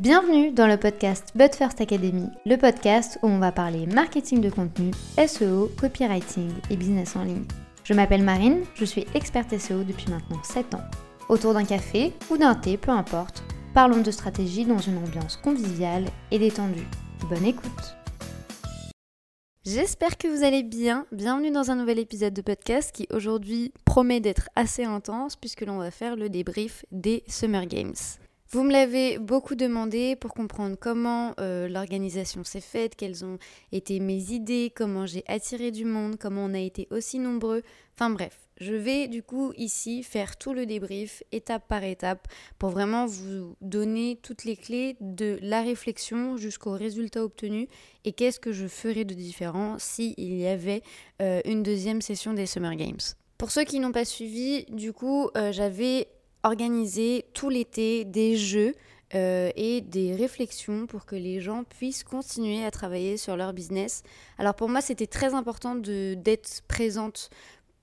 Bienvenue dans le podcast But First Academy, le podcast où on va parler marketing de contenu, SEO, copywriting et business en ligne. Je m'appelle Marine, je suis experte SEO depuis maintenant 7 ans. Autour d'un café ou d'un thé, peu importe, parlons de stratégie dans une ambiance conviviale et détendue. Bonne écoute J'espère que vous allez bien. Bienvenue dans un nouvel épisode de podcast qui aujourd'hui promet d'être assez intense puisque l'on va faire le débrief des Summer Games. Vous me l'avez beaucoup demandé pour comprendre comment euh, l'organisation s'est faite, quelles ont été mes idées, comment j'ai attiré du monde, comment on a été aussi nombreux. Enfin bref, je vais du coup ici faire tout le débrief étape par étape pour vraiment vous donner toutes les clés de la réflexion jusqu'au résultat obtenu et qu'est-ce que je ferais de différent s'il y avait euh, une deuxième session des Summer Games. Pour ceux qui n'ont pas suivi, du coup, euh, j'avais organisé tout l'été des jeux euh, et des réflexions pour que les gens puissent continuer à travailler sur leur business. Alors pour moi, c'était très important d'être présente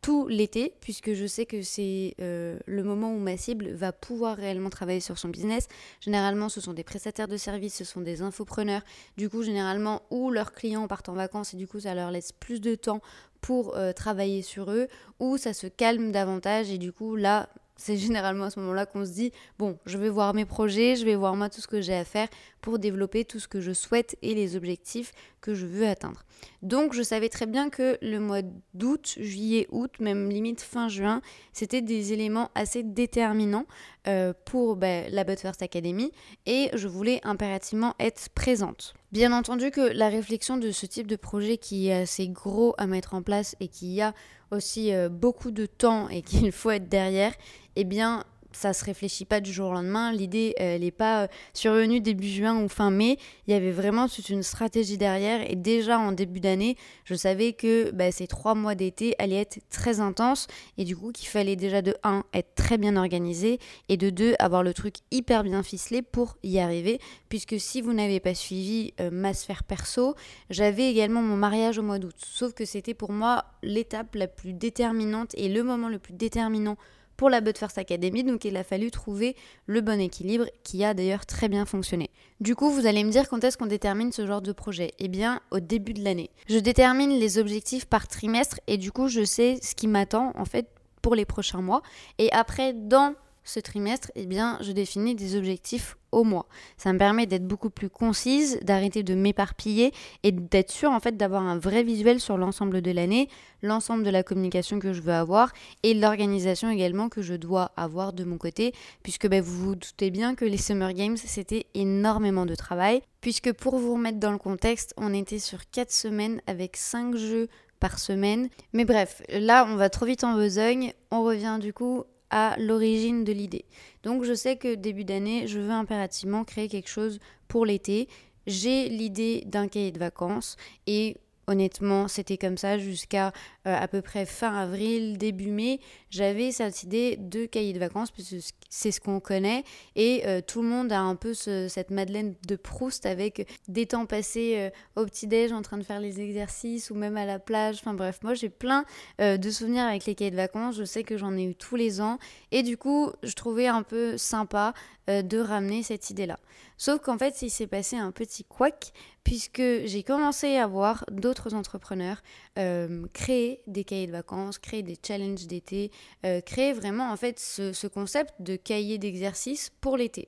tout l'été, puisque je sais que c'est euh, le moment où ma cible va pouvoir réellement travailler sur son business. Généralement, ce sont des prestataires de services, ce sont des infopreneurs, du coup, généralement, où leurs clients partent en vacances et du coup, ça leur laisse plus de temps pour euh, travailler sur eux, ou ça se calme davantage et du coup, là, c'est généralement à ce moment-là qu'on se dit bon, je vais voir mes projets, je vais voir moi tout ce que j'ai à faire pour développer tout ce que je souhaite et les objectifs que je veux atteindre. Donc je savais très bien que le mois d'août, juillet, août, même limite fin juin, c'était des éléments assez déterminants euh, pour ben, la But First Academy et je voulais impérativement être présente. Bien entendu que la réflexion de ce type de projet qui est assez gros à mettre en place et qui a aussi euh, beaucoup de temps et qu'il faut être derrière, eh bien, ça se réfléchit pas du jour au lendemain. L'idée, n'est pas euh, survenue début juin ou fin mai. Il y avait vraiment toute une stratégie derrière. Et déjà en début d'année, je savais que bah, ces trois mois d'été allaient être très intenses. Et du coup, qu'il fallait déjà de 1, être très bien organisé. Et de 2, avoir le truc hyper bien ficelé pour y arriver. Puisque si vous n'avez pas suivi euh, ma sphère perso, j'avais également mon mariage au mois d'août. Sauf que c'était pour moi l'étape la plus déterminante et le moment le plus déterminant pour la But First Academy, donc il a fallu trouver le bon équilibre qui a d'ailleurs très bien fonctionné. Du coup, vous allez me dire quand est-ce qu'on détermine ce genre de projet? Eh bien, au début de l'année. Je détermine les objectifs par trimestre et du coup, je sais ce qui m'attend en fait pour les prochains mois. Et après, dans ce trimestre, eh bien, je définis des objectifs au mois. Ça me permet d'être beaucoup plus concise, d'arrêter de m'éparpiller et d'être sûr en fait d'avoir un vrai visuel sur l'ensemble de l'année, l'ensemble de la communication que je veux avoir et l'organisation également que je dois avoir de mon côté, puisque ben, vous vous doutez bien que les Summer Games c'était énormément de travail, puisque pour vous remettre dans le contexte, on était sur 4 semaines avec 5 jeux par semaine. Mais bref, là on va trop vite en besogne, on revient du coup à l'origine de l'idée. Donc je sais que début d'année, je veux impérativement créer quelque chose pour l'été. J'ai l'idée d'un cahier de vacances et Honnêtement, c'était comme ça jusqu'à euh, à peu près fin avril, début mai. J'avais cette idée de cahier de vacances, puisque c'est ce qu'on connaît. Et euh, tout le monde a un peu cette Madeleine de Proust avec des temps passés euh, au petit-déj en train de faire les exercices ou même à la plage. Enfin bref, moi j'ai plein de souvenirs avec les cahiers de vacances. Je sais que j'en ai eu tous les ans. Et du coup, je trouvais un peu sympa de ramener cette idée-là. Sauf qu'en fait, il s'est passé un petit couac puisque j'ai commencé à voir d'autres entrepreneurs euh, créer des cahiers de vacances, créer des challenges d'été, euh, créer vraiment en fait ce, concept de cahier d'exercice pour l'été.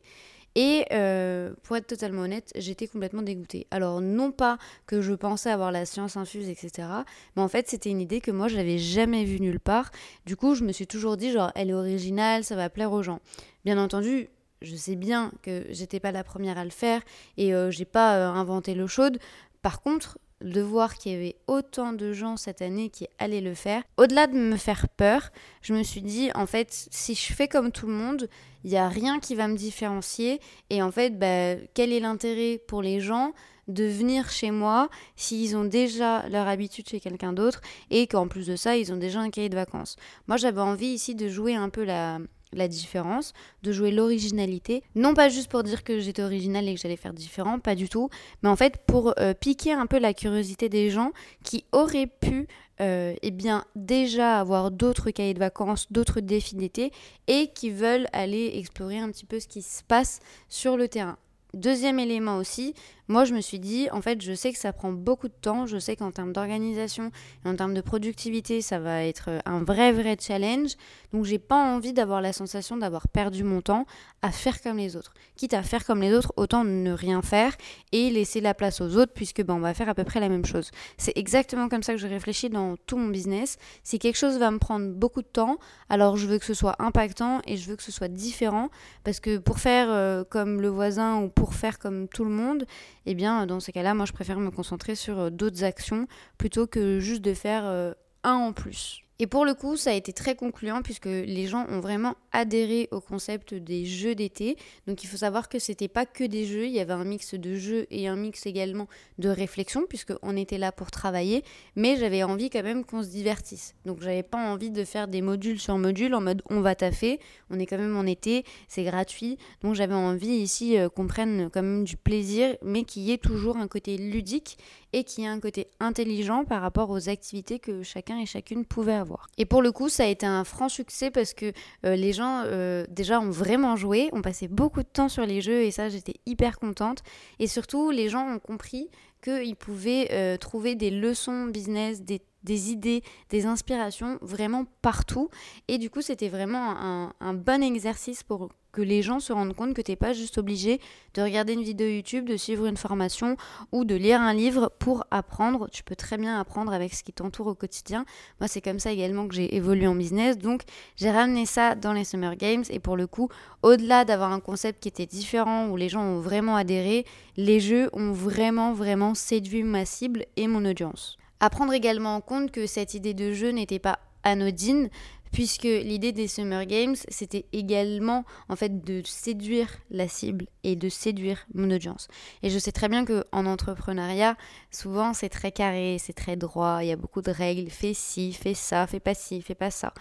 Et euh, pour être totalement honnête, j'étais complètement dégoûtée. Alors non pas que je pensais avoir la science infuse, etc. Mais en fait, c'était une idée que moi, je n'avais jamais vue nulle part. Du coup, je me suis toujours dit, genre, elle est originale, ça va plaire aux gens. Bien entendu, je sais bien que j'étais pas la première à le faire et euh, j'ai pas euh, inventé l'eau chaude. Par contre, de voir qu'il y avait autant de gens cette année qui allaient le faire, au-delà de me faire peur, je me suis dit en fait, si je fais comme tout le monde, il n'y a rien qui va me différencier et en fait, bah, quel est l'intérêt pour les gens de venir chez moi s'ils ont déjà leur habitude chez quelqu'un d'autre et qu'en plus de ça, ils ont déjà un cahier de vacances? Moi, j'avais envie ici de jouer un peu la, la différence, de jouer l'originalité. Non pas juste pour dire que j'étais originale et que j'allais faire différent, pas du tout, mais en fait pour euh, piquer un peu la curiosité des gens qui auraient pu euh, eh bien déjà avoir d'autres cahiers de vacances, d'autres défis d'été et qui veulent aller explorer un petit peu ce qui se passe sur le terrain. Deuxième élément aussi, moi je me suis dit, en fait, je sais que ça prend beaucoup de temps, je sais qu'en termes d'organisation et en termes de productivité, ça va être un vrai, vrai challenge. Donc j'ai pas envie d'avoir la sensation d'avoir perdu mon temps à faire comme les autres. Quitte à faire comme les autres, autant ne rien faire et laisser la place aux autres, puisque ben, on va faire à peu près la même chose. C'est exactement comme ça que je réfléchis dans tout mon business. Si quelque chose va me prendre beaucoup de temps, alors je veux que ce soit impactant et je veux que ce soit différent, parce que pour faire euh, comme le voisin ou pour faire comme tout le monde, eh bien, dans ces cas-là, moi, je préfère me concentrer sur euh, d'autres actions plutôt que juste de faire euh, un en plus. Et pour le coup, ça a été très concluant puisque les gens ont vraiment adhéré au concept des jeux d'été. Donc il faut savoir que c'était pas que des jeux, il y avait un mix de jeux et un mix également de réflexion puisqu'on était là pour travailler, mais j'avais envie quand même qu'on se divertisse. Donc j'avais pas envie de faire des modules sur modules en mode on va taffer, on est quand même en été, c'est gratuit. Donc j'avais envie ici euh, qu'on prenne quand même du plaisir, mais qu'il y ait toujours un côté ludique et qu'il y ait un côté intelligent par rapport aux activités que chacun et chacune pouvait avoir. Et pour le coup, ça a été un franc succès parce que euh, les gens euh, déjà ont vraiment joué, ont passé beaucoup de temps sur les jeux et ça j'étais hyper contente. Et surtout, les gens ont compris qu'ils pouvaient euh, trouver des leçons business, des des idées, des inspirations vraiment partout. Et du coup, c'était vraiment un, bon exercice pour que les gens se rendent compte que tu n'es pas juste obligé de regarder une vidéo YouTube, de suivre une formation ou de lire un livre pour apprendre. Tu peux très bien apprendre avec ce qui t'entoure au quotidien. Moi, c'est comme ça également que j'ai évolué en business. Donc, j'ai ramené ça dans les Summer Games. Et pour le coup, au-delà d'avoir un concept qui était différent, où les gens ont vraiment adhéré, les jeux ont vraiment, vraiment séduit ma cible et mon audience. À prendre également en compte que cette idée de jeu n'était pas anodine, puisque l'idée des Summer Games, c'était également en fait de séduire la cible et de séduire mon audience. Et je sais très bien que en entrepreneuriat, souvent c'est très carré, c'est très droit, il y a beaucoup de règles, fais ci, fais ça, fais pas ci, fais pas ça.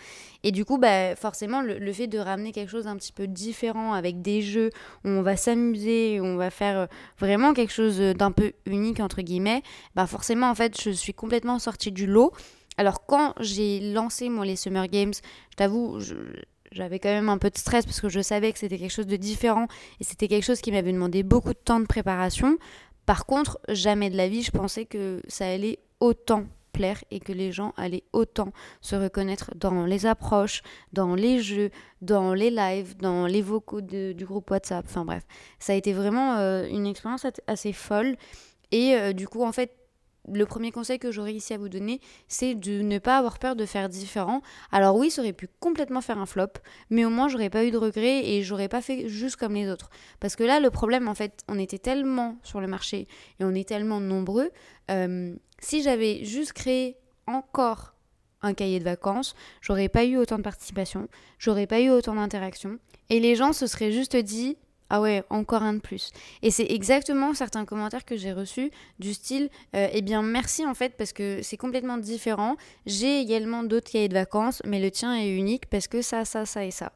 Et du coup, bah, forcément, le, fait de ramener quelque chose d'un petit peu différent avec des jeux où on va s'amuser, où on va faire euh, vraiment quelque chose d'un peu unique entre guillemets, bah forcément en fait, je suis complètement sortie du lot alors quand j'ai lancé moi les Summer Games, je t'avoue, j'avais quand même un peu de stress parce que je savais que c'était quelque chose de différent et c'était quelque chose qui m'avait demandé beaucoup de temps de préparation. Par contre, jamais de la vie, je pensais que ça allait autant plaire et que les gens allaient autant se reconnaître dans les approches, dans les jeux, dans les lives, dans les vocaux du groupe WhatsApp. Enfin bref, ça a été vraiment euh, une expérience assez folle. Et euh, du coup, en fait, le premier conseil que j'aurais ici à vous donner, c'est de ne pas avoir peur de faire différent. Alors oui, ça aurait pu complètement faire un flop, mais au moins j'aurais pas eu de regrets et j'aurais pas fait juste comme les autres. Parce que là, le problème, en fait, on était tellement sur le marché et on est tellement nombreux. Euh, si j'avais juste créé encore un cahier de vacances, j'aurais pas eu autant de participation, j'aurais pas eu autant d'interaction et les gens se seraient juste dit ah ouais, encore un de plus. Et c'est exactement certains commentaires que j'ai reçus du style euh, Eh bien, merci en fait, parce que c'est complètement différent. J'ai également d'autres cahiers de vacances, mais le tien est unique parce que ça, ça, ça et ça.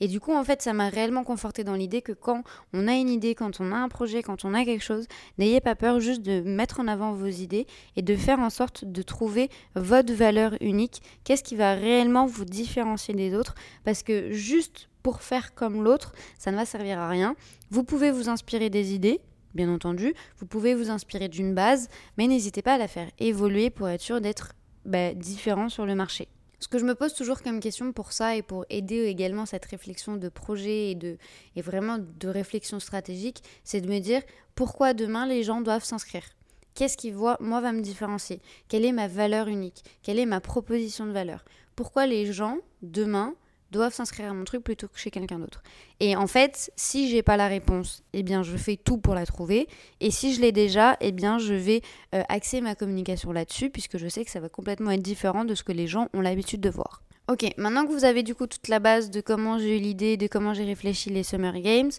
Et du coup, en fait, ça m'a réellement conforté dans l'idée que quand on a une idée, quand on a un projet, quand on a quelque chose, n'ayez pas peur juste de mettre en avant vos idées et de faire en sorte de trouver votre valeur unique. Qu'est-ce qui va réellement vous différencier des autres? Parce que juste pour faire comme l'autre, ça ne va servir à rien. Vous pouvez vous inspirer des idées, bien entendu, vous pouvez vous inspirer d'une base, mais n'hésitez pas à la faire évoluer pour être sûr d'être bah, différent sur le marché. Ce que je me pose toujours comme question pour ça et pour aider également cette réflexion de projet et, de, et vraiment de réflexion stratégique, c'est de me dire pourquoi demain les gens doivent s'inscrire. Qu'est-ce qui, moi, va me différencier? Quelle est ma valeur unique? Quelle est ma proposition de valeur? Pourquoi les gens, demain, doivent s'inscrire à mon truc plutôt que chez quelqu'un d'autre. Et en fait, si j'ai pas la réponse, eh bien je fais tout pour la trouver. Et si je l'ai déjà, eh bien je vais euh, axer ma communication là-dessus puisque je sais que ça va complètement être différent de ce que les gens ont l'habitude de voir. Ok, maintenant que vous avez du coup toute la base de comment j'ai eu l'idée, de comment j'ai réfléchi les Summer Games,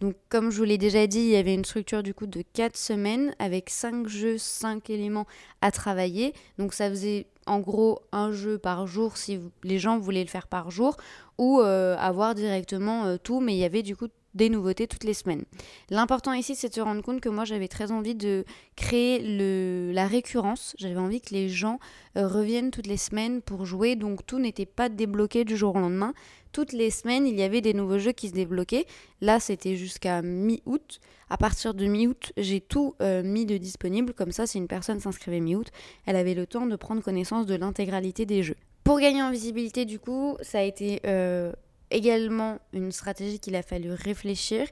donc comme je vous l'ai déjà dit, il y avait une structure du coup de 4 semaines avec 5 jeux, 5 éléments à travailler. Donc ça faisait en gros un jeu par jour si les gens voulaient le faire par jour ou euh, avoir directement euh, tout, mais il y avait du coup des nouveautés toutes les semaines. L'important ici, c'est de se rendre compte que moi, j'avais très envie de créer le, la récurrence. J'avais envie que les gens euh, reviennent toutes les semaines pour jouer, donc tout n'était pas débloqué du jour au lendemain. Toutes les semaines, il y avait des nouveaux jeux qui se débloquaient. Là, c'était jusqu'à mi-août. À partir de mi-août, j'ai tout euh, mis de disponible. Comme ça, si une personne s'inscrivait mi-août, elle avait le temps de prendre connaissance de l'intégralité des jeux. Pour gagner en visibilité, du coup, ça a été euh, également une stratégie qu'il a fallu réfléchir.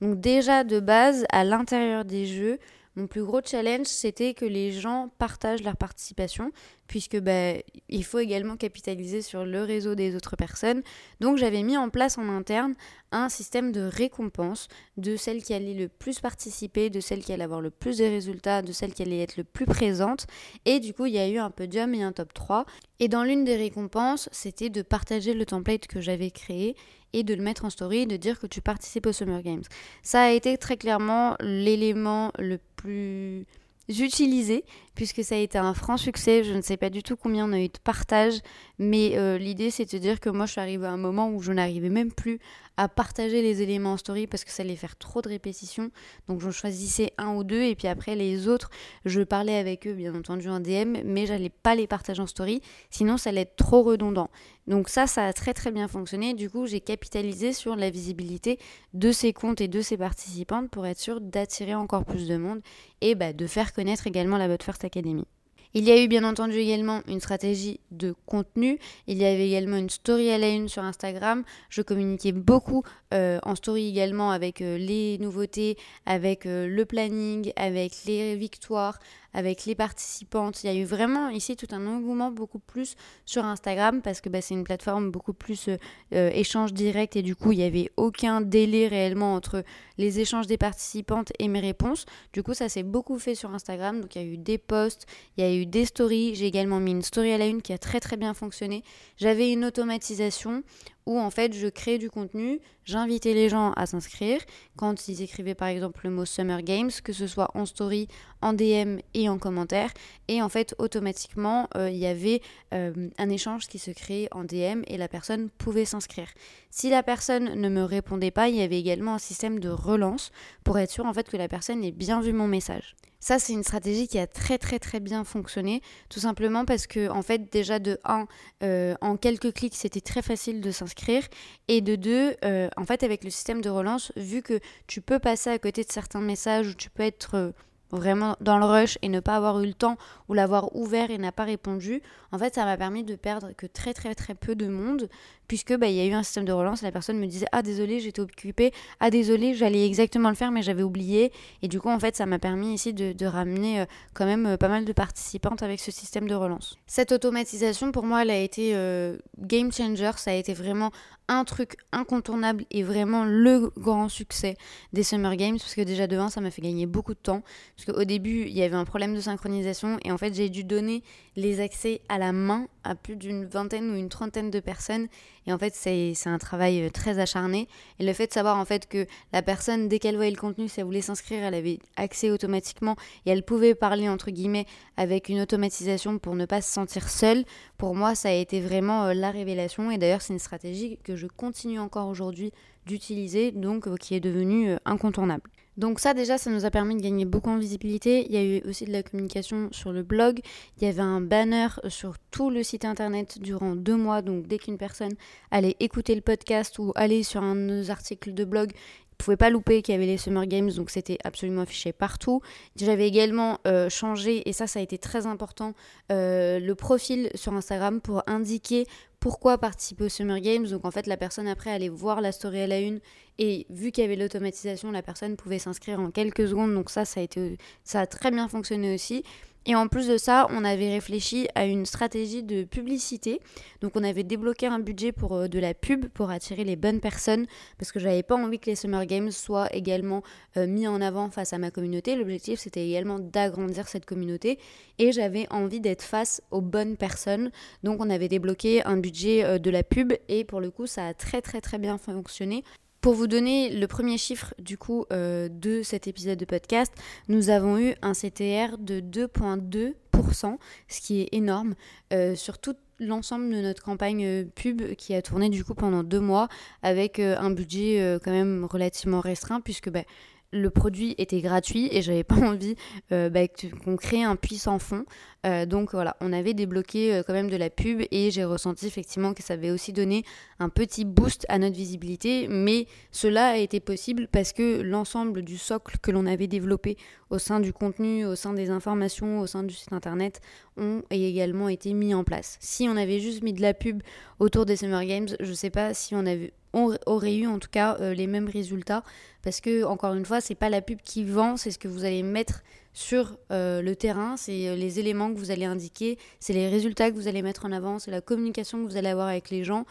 Donc déjà de base, à l'intérieur des jeux, mon plus gros challenge, c'était que les gens partagent leur participation, puisque bah, il faut également capitaliser sur le réseau des autres personnes. Donc j'avais mis en place en interne un système de récompense de celle qui allait le plus participer, de celle qui allait avoir le plus de résultats, de celle qui allait être le plus présente. Et du coup, il y a eu un podium et un top 3. Et dans l'une des récompenses, c'était de partager le template que j'avais créé et de le mettre en story de dire que tu participes au Summer Games. Ça a été très clairement l'élément le plus utilisé puisque ça a été un franc succès. Je ne sais pas du tout combien on a eu de partages, mais euh, l'idée c'est de dire que moi je suis arrivée à un moment où je n'arrivais même plus à partager les éléments en story parce que ça allait faire trop de répétitions. Donc je choisissais un ou deux et puis après les autres, je parlais avec eux bien entendu en DM, mais j'allais pas les partager en story, sinon ça allait être trop redondant. Donc ça, ça a très très bien fonctionné. Du coup, j'ai capitalisé sur la visibilité de ces comptes et de ces participantes pour être sûr d'attirer encore plus de monde et bah, de faire connaître également la First Academy. Il y a eu bien entendu également une stratégie de contenu. Il y avait également une story à la une sur Instagram. Je communiquais beaucoup euh, en story également avec euh, les nouveautés, avec euh, le planning, avec les victoires, avec les participantes. Il y a eu vraiment ici tout un engouement beaucoup plus sur Instagram parce que bah, c'est une plateforme beaucoup plus euh, euh, échange direct et du coup il n'y avait aucun délai réellement entre les échanges des participantes et mes réponses. Du coup ça s'est beaucoup fait sur Instagram. Donc il y a eu des posts, il y a eu des stories. J'ai également mis une story à la une qui a très très bien fonctionné. J'avais une automatisation où en fait je créais du contenu, j'invitais les gens à s'inscrire quand ils écrivaient par exemple le mot Summer Games, que ce soit en story, en DM et en commentaire. Et en fait automatiquement euh, il y avait euh, un échange qui se créait en DM et la personne pouvait s'inscrire. Si la personne ne me répondait pas, il y avait également un système de relance pour être sûr en fait que la personne ait bien vu mon message. Ça, c'est une stratégie qui a très très très bien fonctionné, tout simplement parce que, en fait, déjà de 1, euh, en quelques clics, c'était très facile de s'inscrire, et de 2, euh, en fait, avec le système de relance, vu que tu peux passer à côté de certains messages ou tu peux être euh, vraiment dans le rush et ne pas avoir eu le temps ou l'avoir ouvert et n'a pas répondu, en fait, ça m'a permis de perdre que très très très peu de monde puisque bah, y a eu un système de relance, la personne me disait ah désolé j'étais occupée, ah désolé j'allais exactement le faire mais j'avais oublié et du coup en fait ça m'a permis ici de, ramener euh, quand même euh, pas mal de participantes avec ce système de relance. Cette automatisation pour moi elle a été euh, game changer, ça a été vraiment un truc incontournable et vraiment le grand succès des Summer Games parce que déjà de 1 ça m'a fait gagner beaucoup de temps parce qu'au début il y avait un problème de synchronisation et en fait j'ai dû donner les accès à la main à plus d'une vingtaine ou une trentaine de personnes et en fait, c'est un travail euh, très acharné. Et le fait de savoir en fait que la personne, dès qu'elle voyait le contenu, si elle voulait s'inscrire, elle avait accès automatiquement et elle pouvait parler entre guillemets avec une automatisation pour ne pas se sentir seule. Pour moi, ça a été vraiment euh, la révélation. Et d'ailleurs, c'est une stratégie que je continue encore aujourd'hui d'utiliser, donc euh, qui est devenue incontournable. Donc ça déjà, ça nous a permis de gagner beaucoup en visibilité. Il y a eu aussi de la communication sur le blog. Il y avait un banner sur tout le site internet durant deux mois. Donc dès qu'une personne allait écouter le podcast ou aller sur un de nos articles de blog, pouvait pas louper qu'il y avait les Summer Games, donc c'était absolument affiché partout. J'avais également euh, changé, et ça, ça a été très important, euh, le profil sur Instagram pour indiquer pourquoi participer aux Summer Games. Donc en fait, la personne après allait voir la story à la une et vu qu'il y avait l'automatisation, la personne pouvait s'inscrire en quelques secondes. Donc ça, ça a, été, ça a très bien fonctionné aussi. Et en plus de ça, on avait réfléchi à une stratégie de publicité. Donc on avait débloqué un budget pour euh, de la pub pour attirer les bonnes personnes parce que j'avais pas envie que les Summer Games soient également euh, mis en avant face à ma communauté. L'objectif c'était également d'agrandir cette communauté et j'avais envie d'être face aux bonnes personnes. Donc on avait débloqué un budget euh, de la pub et pour le coup ça a très très très bien fonctionné. Pour vous donner le premier chiffre du coup euh, de cet épisode de podcast, nous avons eu un CTR de 2,2%, ce qui est énorme euh, sur tout l'ensemble de notre campagne euh, pub qui a tourné du coup pendant deux mois avec un budget quand même relativement restreint puisque bah, le produit était gratuit et j'avais pas envie euh, bah, qu'on crée un puissant fond. Euh, donc voilà, on avait débloqué euh, quand même de la pub et j'ai ressenti effectivement que ça avait aussi donné un petit boost à notre visibilité. Mais cela a été possible parce que l'ensemble du socle que l'on avait développé au sein du contenu, au sein des informations, au sein du site internet ont également été mis en place. Si on avait juste mis de la pub autour des Summer Games, je sais pas si on avait on aurait eu en tout cas euh, les mêmes résultats. Parce que encore une fois c'est pas la pub qui vend c'est ce que vous allez mettre sur euh, le terrain c'est euh, les éléments que vous allez indiquer c'est les résultats que vous allez mettre en avant c'est la communication que vous allez avoir avec les gens.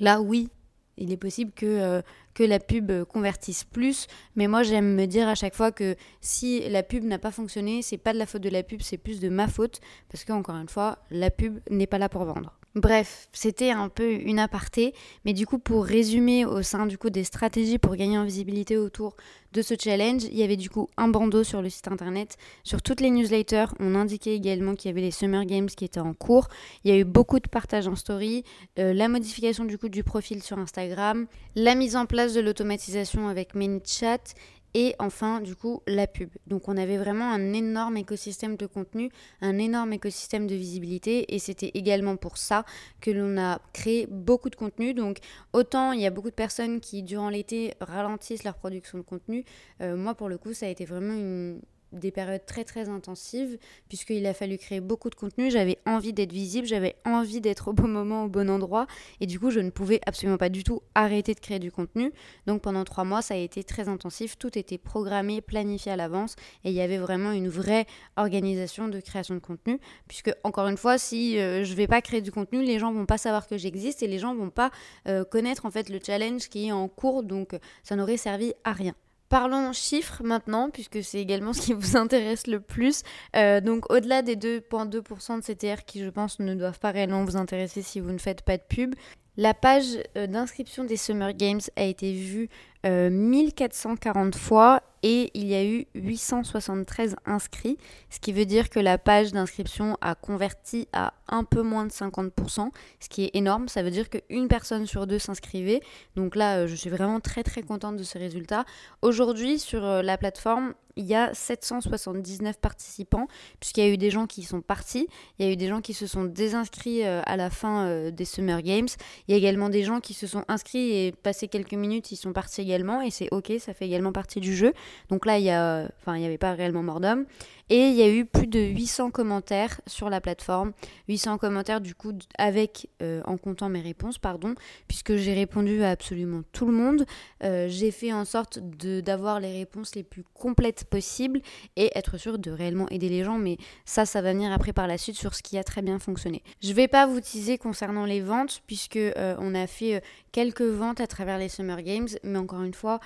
Là oui il est possible que, que la pub convertisse plus, mais moi j'aime me dire à chaque fois que si la pub n'a pas fonctionné, c'est pas de la faute de la pub, c'est plus de ma faute, parce que encore une fois, la pub n'est pas là pour vendre. Bref, c'était un peu une aparté, mais du coup pour résumer au sein du coup des stratégies pour gagner en visibilité autour de ce challenge, il y avait du coup un bandeau sur le site internet, sur toutes les newsletters, on indiquait également qu'il y avait les Summer Games qui étaient en cours, il y a eu beaucoup de partages en story, euh, la modification du coup du profil sur Instagram, la mise en place de l'automatisation avec ManyChat et enfin du coup la pub. Donc on avait vraiment un énorme écosystème de contenu, un énorme écosystème de visibilité et c'était également pour ça que l'on a créé beaucoup de contenu. Donc autant il y a beaucoup de personnes qui durant l'été ralentissent leur production de contenu, euh, moi pour le coup ça a été vraiment une, des périodes très très intensives puisqu'il a fallu créer beaucoup de contenu, j'avais envie d'être visible, j'avais envie d'être au bon moment, au bon endroit. Et du coup je ne pouvais absolument pas du tout arrêter de créer du contenu. Donc pendant trois mois ça a été très intensif, tout était programmé, planifié à l'avance. Et il y avait vraiment une vraie organisation de création de contenu puisque encore une fois si euh, je vais pas créer du contenu les gens vont pas savoir que j'existe et les gens vont pas euh, connaître en fait le challenge qui est en cours. Donc ça n'aurait servi à rien. Parlons chiffres maintenant, puisque c'est également ce qui vous intéresse le plus. Euh, donc au-delà des 2,2% de CTR qui je pense ne doivent pas réellement vous intéresser si vous ne faites pas de pub, la page euh, d'inscription des Summer Games a été vue 1440 euh, fois et il y a eu 873 inscrits, ce qui veut dire que la page d'inscription a converti à un peu moins de 50%, ce qui est énorme. Ça veut dire qu'une personne sur deux s'inscrivait. Donc là, euh, je suis vraiment très très contente de ce résultat. Aujourd'hui, sur euh, la plateforme, il y a 779 participants, puisqu'il y a eu des gens qui sont partis, il y a eu des gens qui se sont désinscrits à la fin des Summer Games, il y a également des gens qui se sont inscrits et passé quelques minutes, ils sont partis également et c'est ok, ça fait également partie du jeu. Donc là, il n'y avait pas réellement mort d'homme. Et il y a eu plus de 800 commentaires sur la plateforme. 800 commentaires du coup avec, euh, en comptant mes réponses, pardon, puisque j'ai répondu à absolument tout le monde. Euh, j'ai fait en sorte d'avoir les réponses les plus complètes possibles et être sûr de réellement aider les gens. Mais ça, ça va venir après par la suite sur ce qui a très bien fonctionné. Je vais pas vous teaser concernant les ventes, puisque euh, on a fait quelques ventes à travers les Summer Games, mais encore une fois,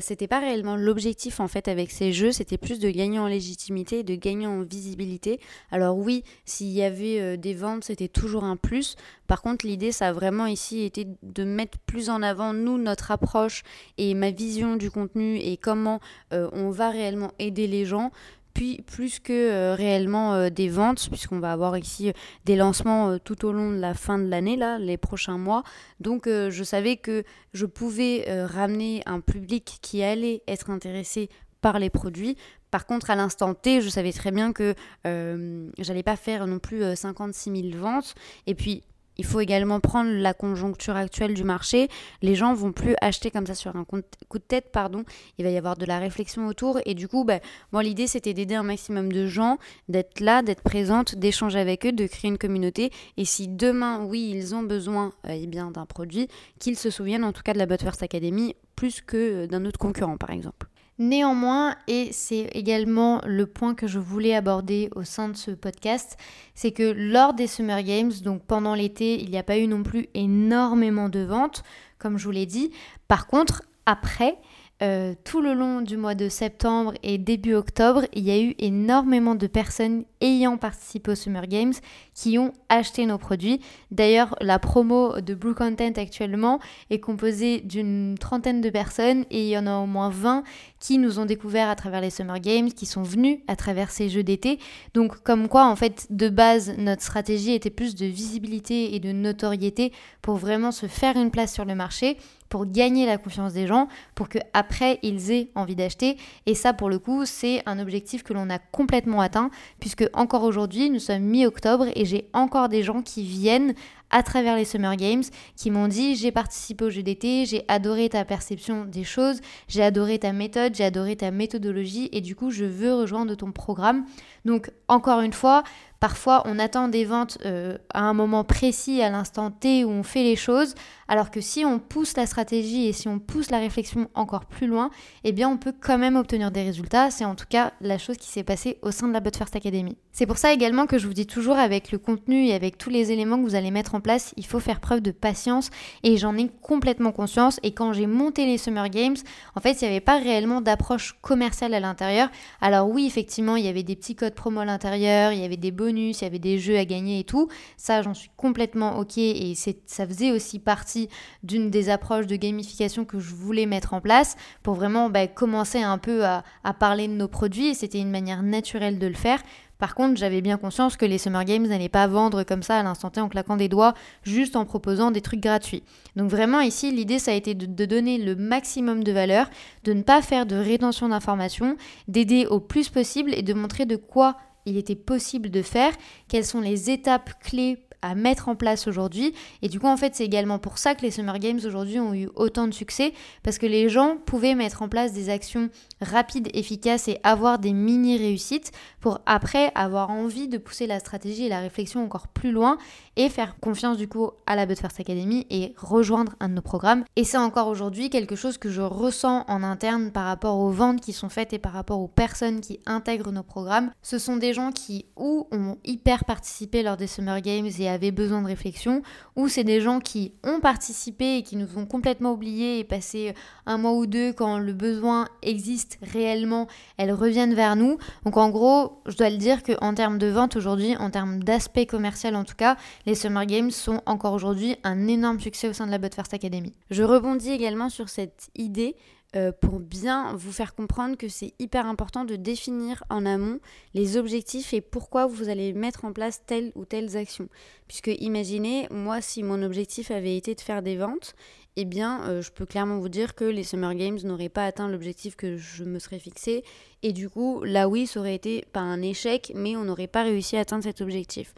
c'était pas réellement l'objectif en fait avec ces jeux, c'était plus de gagner en légitimité de gagner en visibilité. Alors oui, s'il y avait euh, des ventes, c'était toujours un plus. Par contre, l'idée, ça a vraiment ici été de mettre plus en avant, nous, notre approche et ma vision du contenu et comment euh, on va réellement aider les gens puis plus que euh, réellement des ventes, puisqu'on va avoir ici des lancements tout au long de la fin de l'année, là, les prochains mois. Donc je savais que je pouvais ramener un public qui allait être intéressé par les produits par contre, à l'instant T, je savais très bien que euh, j'allais pas faire non plus 56 euh, 000 ventes. Et puis, il faut également prendre la conjoncture actuelle du marché. Les gens vont plus acheter comme ça sur un coup de tête, pardon. Il va y avoir de la réflexion autour. Et du coup, bah, l'idée, c'était d'aider un maximum de gens, d'être là, d'être présente, d'échanger avec eux, de créer une communauté. Et si demain, oui, ils ont besoin euh, eh bien d'un produit, qu'ils se souviennent en tout cas de la Butterfirst Academy plus que d'un autre concurrent, par exemple. Néanmoins, et c'est également le point que je voulais aborder au sein de ce podcast, c'est que lors des Summer Games, donc pendant l'été, il n'y a pas eu non plus énormément de ventes, comme je vous l'ai dit. Par contre, après, euh, tout le long du mois de septembre et début octobre, il y a eu énormément de personnes ayant participé au Summer Games qui ont acheté nos produits. D'ailleurs, la promo de Blue Content actuellement est composée d'une trentaine de personnes et il y en a au moins 20 qui nous ont découvert à travers les Summer Games, qui sont venus à travers ces jeux d'été. Donc comme quoi, en fait, de base, notre stratégie était plus de visibilité et de notoriété pour vraiment se faire une place sur le marché pour gagner la confiance des gens, pour que après ils aient envie d'acheter. Et ça, pour le coup, c'est un objectif que l'on a complètement atteint, puisque encore aujourd'hui, nous sommes mi-octobre et j'ai encore des gens qui viennent à travers les Summer Games qui m'ont dit j'ai participé au jeu d'été, j'ai adoré ta perception des choses, j'ai adoré ta méthode, j'ai adoré ta méthodologie et du coup je veux rejoindre ton programme. Donc encore une fois, Parfois, on attend des ventes euh, à un moment précis, à l'instant T où on fait les choses, alors que si on pousse la stratégie et si on pousse la réflexion encore plus loin, eh bien, on peut quand même obtenir des résultats. C'est en tout cas la chose qui s'est passée au sein de la But First Academy. C'est pour ça également que je vous dis toujours avec le contenu et avec tous les éléments que vous allez mettre en place, il faut faire preuve de patience et j'en ai complètement conscience. Et quand j'ai monté les Summer Games, en fait, il n'y avait pas réellement d'approche commerciale à l'intérieur. Alors oui, effectivement, il y avait des petits codes promo à l'intérieur, il y avait des bonus il y avait des jeux à gagner et tout. Ça, j'en suis complètement ok et ça faisait aussi partie d'une des approches de gamification que je voulais mettre en place pour vraiment bah, commencer un peu à, à parler de nos produits et c'était une manière naturelle de le faire. Par contre, j'avais bien conscience que les Summer Games n'allaient pas vendre comme ça à l'instant T en claquant des doigts, juste en proposant des trucs gratuits. Donc vraiment ici, l'idée, ça a été de, donner le maximum de valeur, de ne pas faire de rétention d'informations, d'aider au plus possible et de montrer de quoi il était possible de faire, quelles sont les étapes clés à mettre en place aujourd'hui. Et du coup, en fait, c'est également pour ça que les Summer Games aujourd'hui ont eu autant de succès, parce que les gens pouvaient mettre en place des actions rapides, efficaces et avoir des mini-réussites pour après avoir envie de pousser la stratégie et la réflexion encore plus loin et faire confiance du coup à la But First Academy et rejoindre un de nos programmes. Et c'est encore aujourd'hui quelque chose que je ressens en interne par rapport aux ventes qui sont faites et par rapport aux personnes qui intègrent nos programmes. Ce sont des gens qui ou ont hyper participé lors des Summer Games et avaient besoin de réflexion, ou c'est des gens qui ont participé et qui nous ont complètement oubliés et passé un mois ou deux quand le besoin existe réellement, elles reviennent vers nous. Donc en gros, je dois le dire qu'en termes de vente aujourd'hui, en termes d'aspect commercial en tout cas, les Summer Games sont encore aujourd'hui un énorme succès au sein de la But First Academy. Je rebondis également sur cette idée euh, pour bien vous faire comprendre que c'est hyper important de définir en amont les objectifs et pourquoi vous allez mettre en place telle ou telle action. Puisque imaginez, moi, si mon objectif avait été de faire des ventes, eh bien, euh, je peux clairement vous dire que les Summer Games n'auraient pas atteint l'objectif que je me serais fixé. Et du coup, là oui, ça aurait été pas un échec, mais on n'aurait pas réussi à atteindre cet objectif.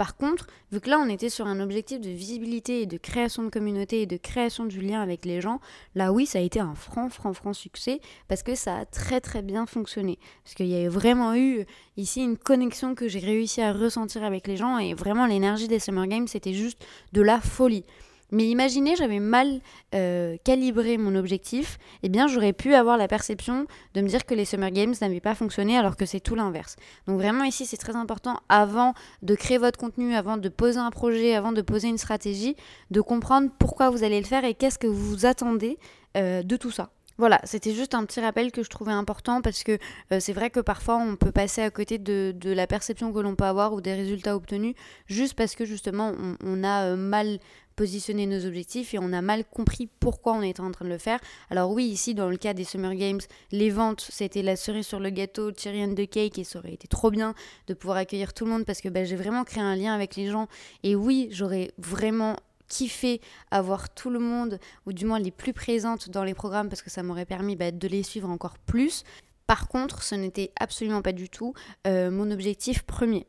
Par contre, vu que là on était sur un objectif de visibilité et de création de communauté et de création du lien avec les gens, là oui ça a été un franc, franc, franc succès parce que ça a très très bien fonctionné. Parce qu'il y a vraiment eu ici une connexion que j'ai réussi à ressentir avec les gens et vraiment l'énergie des Summer Games c'était juste de la folie. Mais imaginez, j'avais mal euh, calibré mon objectif, eh bien j'aurais pu avoir la perception de me dire que les Summer Games n'avaient pas fonctionné alors que c'est tout l'inverse. Donc vraiment ici c'est très important avant de créer votre contenu, avant de poser un projet, avant de poser une stratégie, de comprendre pourquoi vous allez le faire et qu'est-ce que vous attendez euh, de tout ça. Voilà, c'était juste un petit rappel que je trouvais important parce que euh, c'est vrai que parfois on peut passer à côté de, la perception que l'on peut avoir ou des résultats obtenus juste parce que justement on, a mal positionner nos objectifs et on a mal compris pourquoi on était en train de le faire. Alors oui, ici dans le cas des Summer Games, les ventes, c'était la cerise sur le gâteau, cherry and the cake et ça aurait été trop bien de pouvoir accueillir tout le monde parce que bah, j'ai vraiment créé un lien avec les gens et oui, j'aurais vraiment kiffé avoir tout le monde, ou du moins les plus présentes dans les programmes, parce que ça m'aurait permis bah, de les suivre encore plus. Par contre, ce n'était absolument pas du tout euh, mon objectif premier.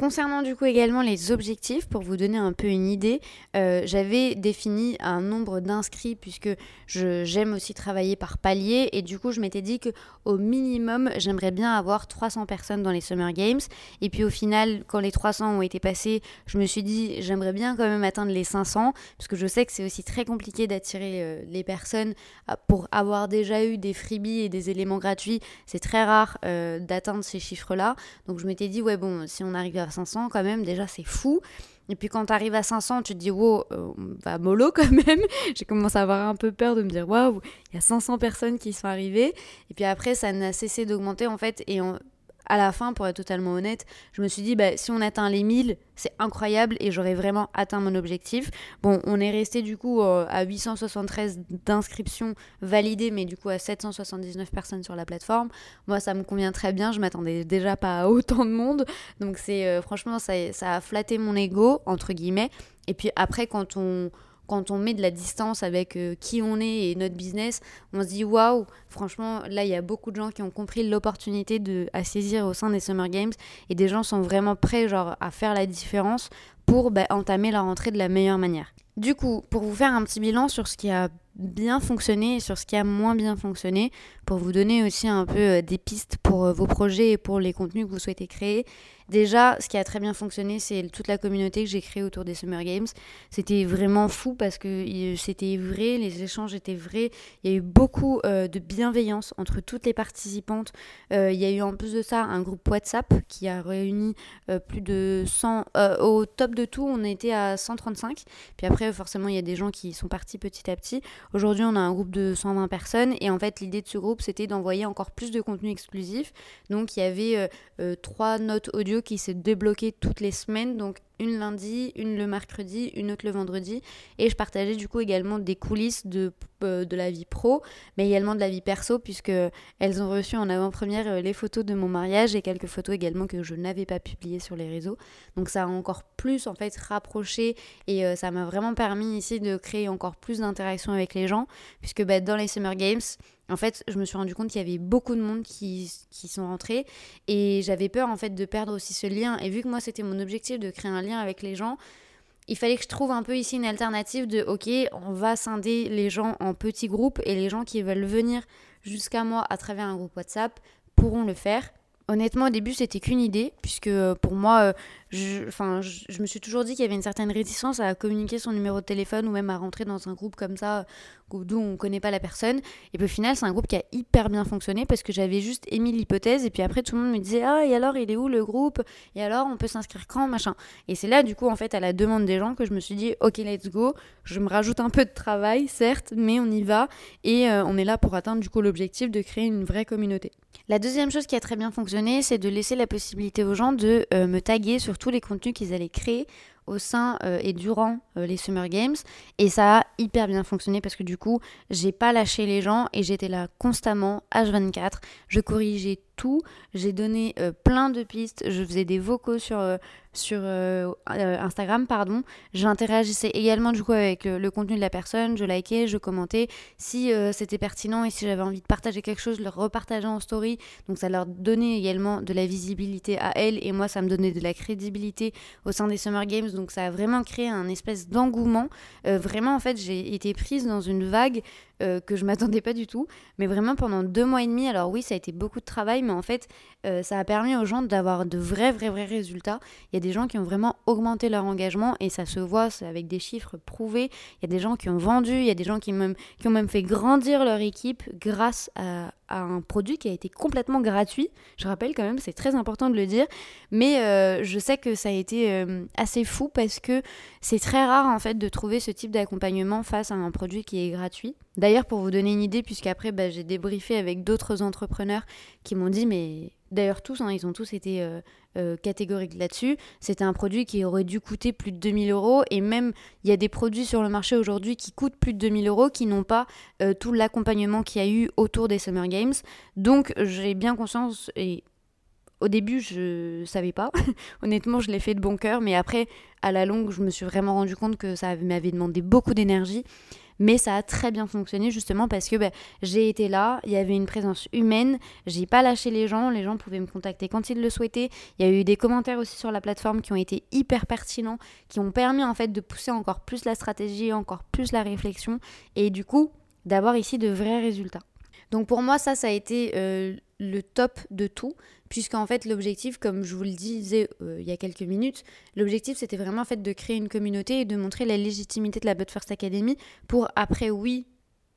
Concernant du coup également les objectifs, pour vous donner un peu une idée, euh, j'avais défini un nombre d'inscrits puisque j'aime aussi travailler par palier et du coup je m'étais dit que au minimum j'aimerais bien avoir 300 personnes dans les Summer Games et puis au final quand les 300 ont été passés, je me suis dit j'aimerais bien quand même atteindre les 500 parce que je sais que c'est aussi très compliqué d'attirer euh, les personnes euh, pour avoir déjà eu des freebies et des éléments gratuits, c'est très rare d'atteindre ces chiffres-là. Donc je m'étais dit ouais bon si on arrive à 500 quand même, déjà c'est fou. Et puis quand tu arrives à 500, tu te dis, wow, euh, on va mollo quand même. J'ai commencé à avoir un peu peur de me dire, waouh, il y a 500 personnes qui sont arrivées. Et puis après, ça n'a cessé d'augmenter en fait. Et à la fin, pour être totalement honnête, je me suis dit, bah, si on atteint les 1000, c'est incroyable et j'aurais vraiment atteint mon objectif. Bon, on est resté du coup euh, à 873 d'inscriptions validées, mais du coup à 779 personnes sur la plateforme. Moi, ça me convient très bien, je m'attendais déjà pas à autant de monde. Donc, c'est euh, franchement, ça, ça a flatté mon ego, entre guillemets. Et puis après, quand on quand on met de la distance avec euh, qui on est et notre business, on se dit waouh, franchement, là, il y a beaucoup de gens qui ont compris l'opportunité à saisir au sein des Summer Games et des gens sont vraiment prêts à faire la différence pour bah, entamer la rentrée de la meilleure manière. Du coup, pour vous faire un petit bilan sur ce qui a bien fonctionné et sur ce qui a moins bien fonctionné, pour vous donner aussi un peu euh, des pistes pour euh, vos projets et pour les contenus que vous souhaitez créer, Déjà, ce qui a très bien fonctionné, c'est toute la communauté que j'ai créée autour des Summer Games. C'était vraiment fou parce que c'était vrai, les échanges étaient vrais. Il y a eu beaucoup euh, de bienveillance entre toutes les participantes. Euh, il y a eu en plus de ça un groupe WhatsApp qui a réuni euh, plus de 100. au top de tout, on était à 135. Puis après, forcément, il y a des gens qui sont partis petit à petit. Aujourd'hui, on a un groupe de 120 personnes. Et en fait, l'idée de ce groupe, c'était d'envoyer encore plus de contenu exclusif. Donc, il y avait trois notes audio qui s'est débloqué toutes les semaines, donc une lundi, une le mercredi, une autre le vendredi. Et je partageais du coup également des coulisses de, euh, de la vie pro, mais également de la vie perso, puisque elles ont reçu en avant-première euh, les photos de mon mariage et quelques photos également que je n'avais pas publiées sur les réseaux. Donc ça a encore plus en fait rapproché et euh, ça m'a vraiment permis ici de créer encore plus d'interaction avec les gens, puisque bah, dans les Summer Games, en fait, je me suis rendu compte qu'il y avait beaucoup de monde qui, qui sont rentrés et j'avais peur en fait de perdre aussi ce lien. Et vu que moi c'était mon objectif de créer un avec les gens, il fallait que je trouve un peu ici une alternative de ok, on va scinder les gens en petits groupes et les gens qui veulent venir jusqu'à moi à travers un groupe WhatsApp pourront le faire. Honnêtement, au début, c'était qu'une idée, puisque euh, pour moi, euh, je, enfin, je, me suis toujours dit qu'il y avait une certaine réticence à communiquer son numéro de téléphone ou même à rentrer dans un groupe comme ça, d'où on ne connaît pas la personne. Et puis au final, c'est un groupe qui a hyper bien fonctionné parce que j'avais juste émis l'hypothèse et puis après, tout le monde me disait Ah, et alors, il est où le groupe? Et alors, on peut s'inscrire quand? Machin. Et c'est là, du coup, en fait, à la demande des gens que je me suis dit Ok, let's go. Je me rajoute un peu de travail, certes, mais on y va et euh, on est là pour atteindre, du coup, l'objectif de créer une vraie communauté. La deuxième chose qui a très bien fonctionné, c'est de laisser la possibilité aux gens de euh, me taguer sur tous les contenus qu'ils allaient créer au sein euh, et durant euh, les Summer Games. Et ça a hyper bien fonctionné parce que du coup, j'ai pas lâché les gens et j'étais là constamment, H24. Je corrigeais tout. J'ai donné plein de pistes. Je faisais des vocaux sur, sur euh, euh, Instagram, pardon. J'interagissais également du coup avec le, contenu de la personne, je likais, je commentais. Si euh, c'était pertinent et si j'avais envie de partager quelque chose, je le repartageais en story. Donc ça leur donnait également de la visibilité à elles et moi ça me donnait de la crédibilité au sein des Summer Games. Donc ça a vraiment créé un espèce d'engouement. vraiment en fait j'ai été prise dans une vague euh, que je m'attendais pas du tout. Mais vraiment pendant deux mois et demi, alors oui, ça a été beaucoup de travail, mais en fait, euh, ça a permis aux gens d'avoir de vrais, vrais, vrais résultats. Il y a des gens qui ont vraiment augmenté leur engagement et ça se voit avec des chiffres prouvés. Il y a des gens qui ont vendu, il y a des gens qui, même, qui ont même fait grandir leur équipe grâce à, un produit qui a été complètement gratuit. Je rappelle quand même, c'est très important de le dire. Mais euh, je sais que ça a été assez fou parce que c'est très rare en fait de trouver ce type d'accompagnement face à un produit qui est gratuit. D'ailleurs, pour vous donner une idée, puisqu'après bah, j'ai débriefé avec d'autres entrepreneurs qui m'ont dit, mais d'ailleurs tous, hein, ils ont tous été euh, euh, catégoriques là-dessus, c'était un produit qui aurait dû coûter plus de 2000 euros, et même il y a des produits sur le marché aujourd'hui qui coûtent plus de 2000 euros, qui n'ont pas euh, tout l'accompagnement qu'il y a eu autour des Summer Games. Donc j'ai bien conscience, et au début, je savais pas. Honnêtement, je l'ai fait de bon cœur, mais après, à la longue, je me suis vraiment rendu compte que ça m'avait demandé beaucoup d'énergie mais ça a très bien fonctionné justement parce que ben, j'ai été là, il y avait une présence humaine, j'ai pas lâché les gens, les gens pouvaient me contacter quand ils le souhaitaient. Il y a eu des commentaires aussi sur la plateforme qui ont été hyper pertinents, qui ont permis en fait de pousser encore plus la stratégie, encore plus la réflexion et du coup d'avoir ici de vrais résultats. Donc pour moi ça ça a été euh, le top de tout puisqu'en fait l'objectif, comme je vous le disais euh, il y a quelques minutes, l'objectif c'était vraiment en fait de créer une communauté et de montrer la légitimité de la But First Academy pour après oui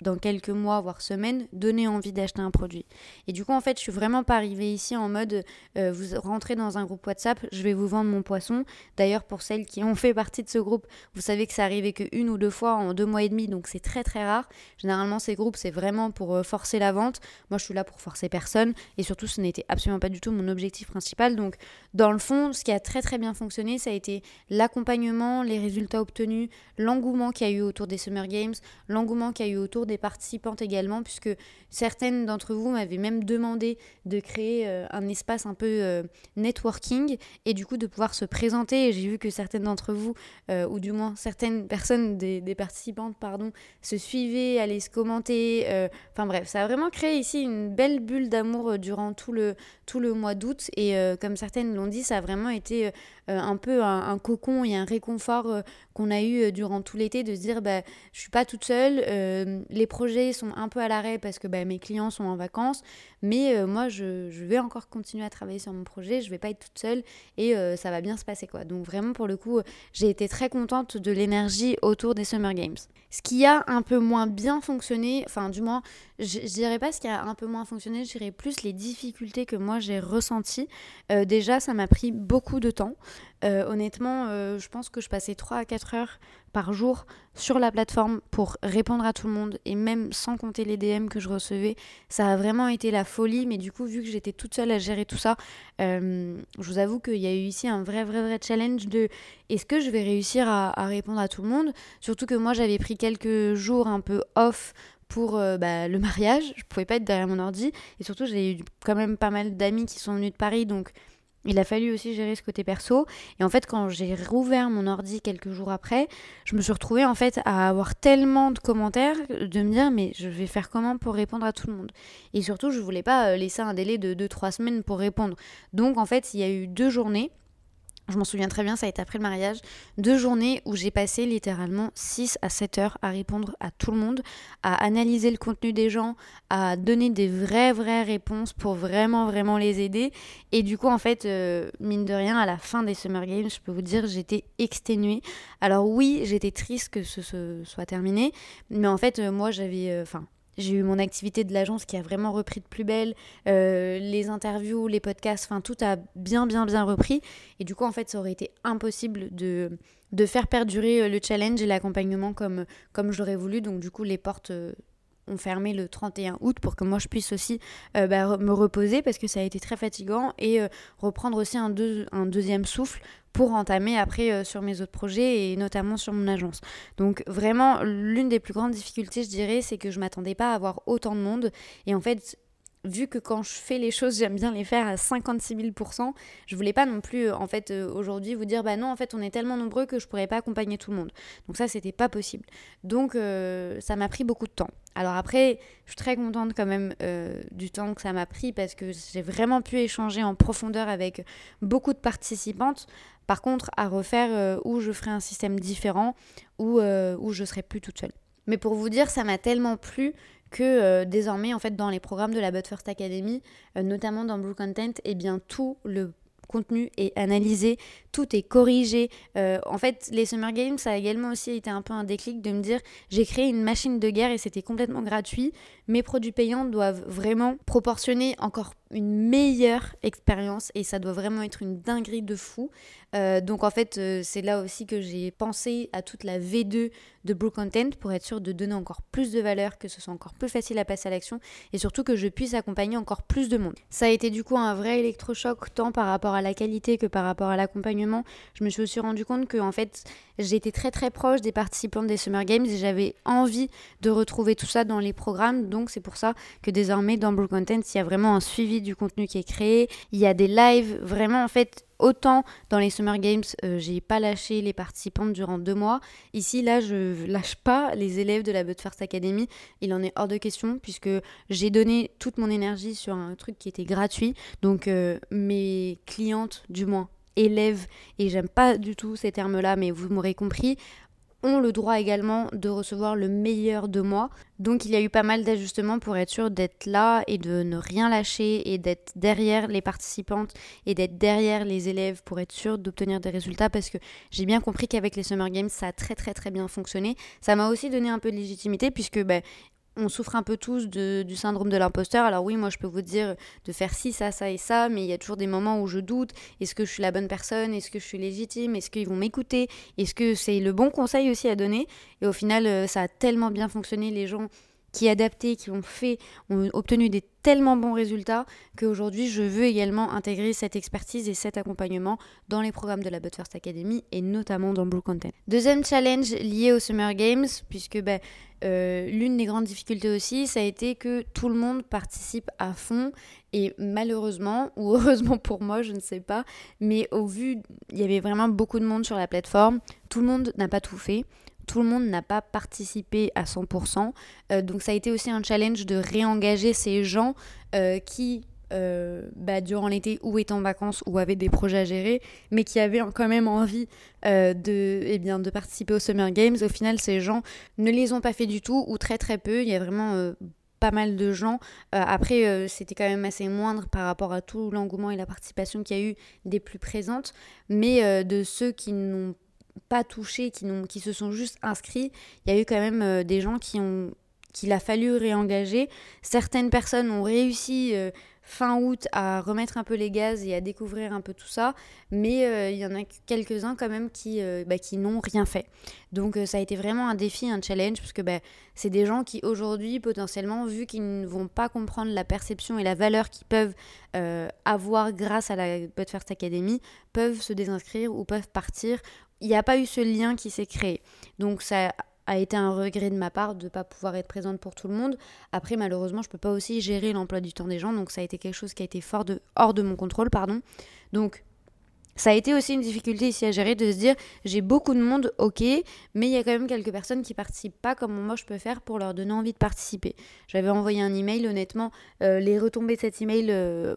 dans quelques mois, voire semaines, donner envie d'acheter un produit. Et du coup, en fait, je suis vraiment pas arrivée ici en mode euh, vous rentrez dans un groupe WhatsApp, je vais vous vendre mon poisson. D'ailleurs, pour celles qui ont fait partie de ce groupe, vous savez que ça arrivait qu'une ou deux fois en deux mois et demi, donc c'est très très rare. Généralement, ces groupes, c'est vraiment pour euh, forcer la vente. Moi, je suis là pour forcer personne. Et surtout, ce n'était absolument pas du tout mon objectif principal. Donc, dans le fond, ce qui a très très bien fonctionné, ça a été l'accompagnement, les résultats obtenus, l'engouement qu'il y a eu autour des Summer Games, l'engouement qu'il y a eu autour des participantes également, puisque certaines d'entre vous m'avaient même demandé de créer euh, un espace un peu euh, networking et du coup de pouvoir se présenter. J'ai vu que certaines d'entre vous, euh, ou du moins certaines personnes des, participantes, pardon, se suivaient, allaient se commenter. Enfin bref, ça a vraiment créé ici une belle bulle d'amour durant tout le, tout le mois d'août. Et comme certaines l'ont dit, ça a vraiment été un peu un, cocon et un réconfort qu'on a eu durant tout l'été de se dire bah, je suis pas toute seule, projets sont un peu à l'arrêt parce que bah, mes clients sont en vacances, mais moi je, vais encore continuer à travailler sur mon projet, je vais pas être toute seule et ça va bien se passer quoi. Donc vraiment pour le coup, j'ai été très contente de l'énergie autour des Summer Games. Ce qui a un peu moins bien fonctionné, enfin du moins, je, je dirais pas ce qui a un peu moins fonctionné, je dirais plus les difficultés que moi j'ai ressenties. déjà, ça m'a pris beaucoup de temps. Euh, honnêtement, euh, je pense que je passais 3 à 4 heures par jour sur la plateforme pour répondre à tout le monde et même sans compter les DM que je recevais, ça a vraiment été la folie. Mais du coup, vu que j'étais toute seule à gérer tout ça, euh, je vous avoue qu'il y a eu ici un vrai, vrai, vrai challenge de est-ce que je vais réussir à, répondre à tout le monde? Surtout que moi, j'avais pris quelques jours un peu off pour bah, le mariage. Je pouvais pas être derrière mon ordi. Et surtout, j'ai eu quand même pas mal d'amis qui sont venus de Paris. Donc, il a fallu aussi gérer ce côté perso. Et en fait, quand j'ai rouvert mon ordi quelques jours après, je me suis retrouvée en fait à avoir tellement de commentaires de me dire mais je vais faire comment pour répondre à tout le monde? Et surtout, je voulais pas euh, laisser un délai de 2-3 semaines pour répondre. Donc en fait, il y a eu deux journées je m'en souviens très bien, ça a été après le mariage, deux journées où j'ai passé littéralement 6 à 7 heures à répondre à tout le monde, à analyser le contenu des gens, à donner des vraies, vraies réponses pour vraiment, vraiment les aider. Et du coup, en fait, euh, mine de rien, à la fin des Summer Games, je peux vous dire, j'étais exténuée. Alors oui, j'étais triste que ce, soit terminé, mais en fait, euh, moi, j'avais... Euh, enfin, j'ai eu mon activité de l'agence qui a vraiment repris de plus belle, euh, les interviews, les podcasts, enfin tout a bien bien bien repris. Et du coup en fait ça aurait été impossible de, de faire perdurer euh, le challenge et l'accompagnement comme, comme j'aurais voulu. Donc du coup les portes euh, ont fermé le 31 août pour que moi je puisse aussi bah, me reposer parce que ça a été très fatigant et reprendre aussi un, un deuxième souffle pour entamer après euh, sur mes autres projets et notamment sur mon agence. Donc vraiment, l'une des plus grandes difficultés, je dirais, c'est que je m'attendais pas à avoir autant de monde. Et en fait, vu que quand je fais les choses, j'aime bien les faire à 56 000%, je voulais pas non plus, euh, en fait, euh, aujourd'hui vous dire, bah non, en fait, on est tellement nombreux que je pourrais pas accompagner tout le monde. Donc ça, c'était pas possible. Donc euh, ça m'a pris beaucoup de temps. Alors après, je suis très contente quand même du temps que ça m'a pris parce que j'ai vraiment pu échanger en profondeur avec beaucoup de participantes. Par contre, à refaire où je ferai un système différent, ou où je serai plus toute seule. Mais pour vous dire, ça m'a tellement plu que euh, désormais, en fait, dans les programmes de la But First Academy, euh, notamment dans Blue Content, eh bien, tout le contenu est analysé, tout est corrigé. Euh, en fait, les Summer Games, ça a également aussi été un peu un déclic de me dire j'ai créé une machine de guerre et c'était complètement gratuit. Mes produits payants doivent vraiment proportionner encore une meilleure expérience et ça doit vraiment être une dinguerie de fou. Euh, donc en fait, euh, c'est là aussi que j'ai pensé à toute la V2 de Blue Content pour être sûr de donner encore plus de valeur, que ce soit encore plus facile à passer à l'action et surtout que je puisse accompagner encore plus de monde. Ça a été du coup un vrai électrochoc tant par rapport à la qualité que par rapport à l'accompagnement. Je me suis aussi rendu compte que en fait, j'étais très très proche des participants des Summer Games et j'avais envie de retrouver tout ça dans les programmes. Donc c'est pour ça que désormais dans Blue Content, il y a vraiment un suivi du contenu qui est créé. Il y a des lives, vraiment en fait, autant dans les Summer Games, euh, j'ai pas lâché les participantes durant deux mois. Ici, là, je lâche pas les élèves de la But First Academy. Il en est hors de question puisque j'ai donné toute mon énergie sur un truc qui était gratuit. Donc, euh, mes clientes, du moins, élèves, et j'aime pas du tout ces termes-là, mais vous m'aurez compris, ont le droit également de recevoir le meilleur de moi. Donc il y a eu pas mal d'ajustements pour être sûr d'être là et de ne rien lâcher et d'être derrière les participantes et d'être derrière les élèves pour être sûr d'obtenir des résultats parce que j'ai bien compris qu'avec les Summer Games ça a très très très bien fonctionné. Ça m'a aussi donné un peu de légitimité puisque ben, on souffre un peu tous du syndrome de l'imposteur. Alors oui, moi je peux vous dire de faire ci, ça, ça et ça, mais il y a toujours des moments où je doute. Est-ce que je suis la bonne personne? Est-ce que je suis légitime? Est-ce qu'ils vont m'écouter? Est-ce que c'est le bon conseil aussi à donner? Et au final, euh, ça a tellement bien fonctionné. Les gens qui adapté, qui ont fait, ont obtenu des tellement bons résultats qu'aujourd'hui je veux également intégrer cette expertise et cet accompagnement dans les programmes de la But First Academy et notamment dans Blue Content. Deuxième challenge lié aux Summer Games, puisque ben, euh, l'une des grandes difficultés aussi, ça a été que tout le monde participe à fond et malheureusement, ou heureusement pour moi, je ne sais pas, mais au vu, il y avait vraiment beaucoup de monde sur la plateforme, tout le monde n'a pas tout fait tout le monde n'a pas participé à 100%. Euh, donc ça a été aussi un challenge de réengager ces gens euh, qui, euh, bah, durant l'été ou étaient en vacances ou avaient des projets à gérer, mais qui avaient quand même envie de, eh bien, de participer aux Summer Games. Au final, ces gens ne les ont pas fait du tout ou très très peu. Il y a vraiment pas mal de gens. après, c'était quand même assez moindre par rapport à tout l'engouement et la participation qu'il y a eu des plus présentes. Mais de ceux qui n'ont pas touchés, qui, qui se sont juste inscrits, il y a eu quand même euh, des gens qui ont qu'il a fallu réengager. Certaines personnes ont réussi euh, fin août à remettre un peu les gaz et à découvrir un peu tout ça, mais euh, il y en a quelques-uns quand même qui, bah, qui n'ont rien fait. Donc ça a été vraiment un défi, un challenge, parce que bah, c'est des gens qui aujourd'hui, potentiellement, vu qu'ils ne vont pas comprendre la perception et la valeur qu'ils peuvent avoir grâce à la But First Academy, peuvent se désinscrire ou peuvent partir il n'y a pas eu ce lien qui s'est créé. Donc ça a été un regret de ma part de ne pas pouvoir être présente pour tout le monde. Après, malheureusement, je ne peux pas aussi gérer l'emploi du temps des gens, donc ça a été quelque chose qui a été fort de, hors de mon contrôle, pardon. Donc ça a été aussi une difficulté ici à gérer de se dire j'ai beaucoup de monde, ok, mais il y a quand même quelques personnes qui participent pas. Comment moi je peux faire pour leur donner envie de participer J'avais envoyé un email, honnêtement, euh, les retombées de cet email. Euh,